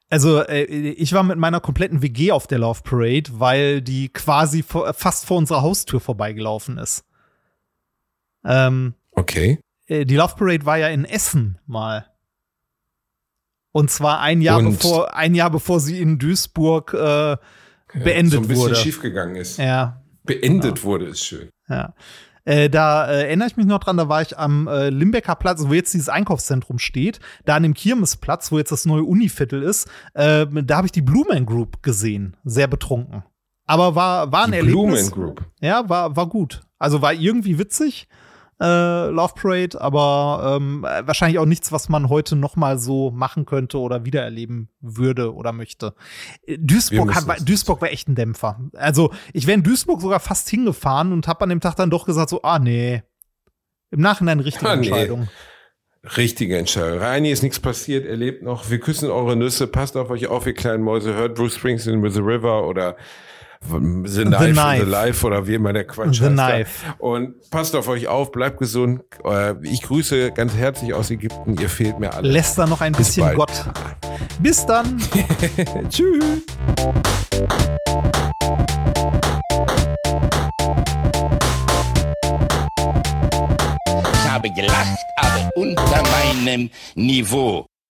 Also, äh, ich war mit meiner kompletten WG auf der Love Parade, weil die quasi vor, fast vor unserer Haustür vorbeigelaufen ist. Ähm, okay. Äh, die Love Parade war ja in Essen mal. Und zwar ein Jahr Und bevor ein Jahr bevor sie in Duisburg äh, beendet wurde. so ein bisschen wurde. schief gegangen ist. Ja. Beendet genau. wurde ist schön. Ja. Äh, da äh, erinnere ich mich noch dran, da war ich am äh, Limbecker Platz, wo jetzt dieses Einkaufszentrum steht, da an dem Kirmesplatz, wo jetzt das neue Univiertel ist, äh, da habe ich die Blue Man Group gesehen, sehr betrunken. Aber war, war ein die Erlebnis. Blue Man Group. Ja, war, war gut. Also war irgendwie witzig äh, Love Parade, aber ähm, wahrscheinlich auch nichts, was man heute noch mal so machen könnte oder wiedererleben würde oder möchte. Äh, Duisburg, hat, Duisburg war echt ein Dämpfer. Also ich wäre in Duisburg sogar fast hingefahren und habe an dem Tag dann doch gesagt so, ah nee, im Nachhinein richtige ah, nee. Entscheidung. Richtige Entscheidung. Reini ist nichts passiert, er lebt noch. Wir küssen eure Nüsse, passt auf euch auf, ihr kleinen Mäuse. Hört Bruce Springsteen with the River oder The Knife, the, knife. the Life oder wie immer der Quatsch The heißt Knife. Da. Und passt auf euch auf, bleibt gesund. Äh, ich grüße ganz herzlich aus Ägypten. Ihr fehlt mir alle. Lässt da noch ein Bis bisschen bald. Gott. Bis dann. Tschüss. Ich habe gelacht, aber unter meinem Niveau.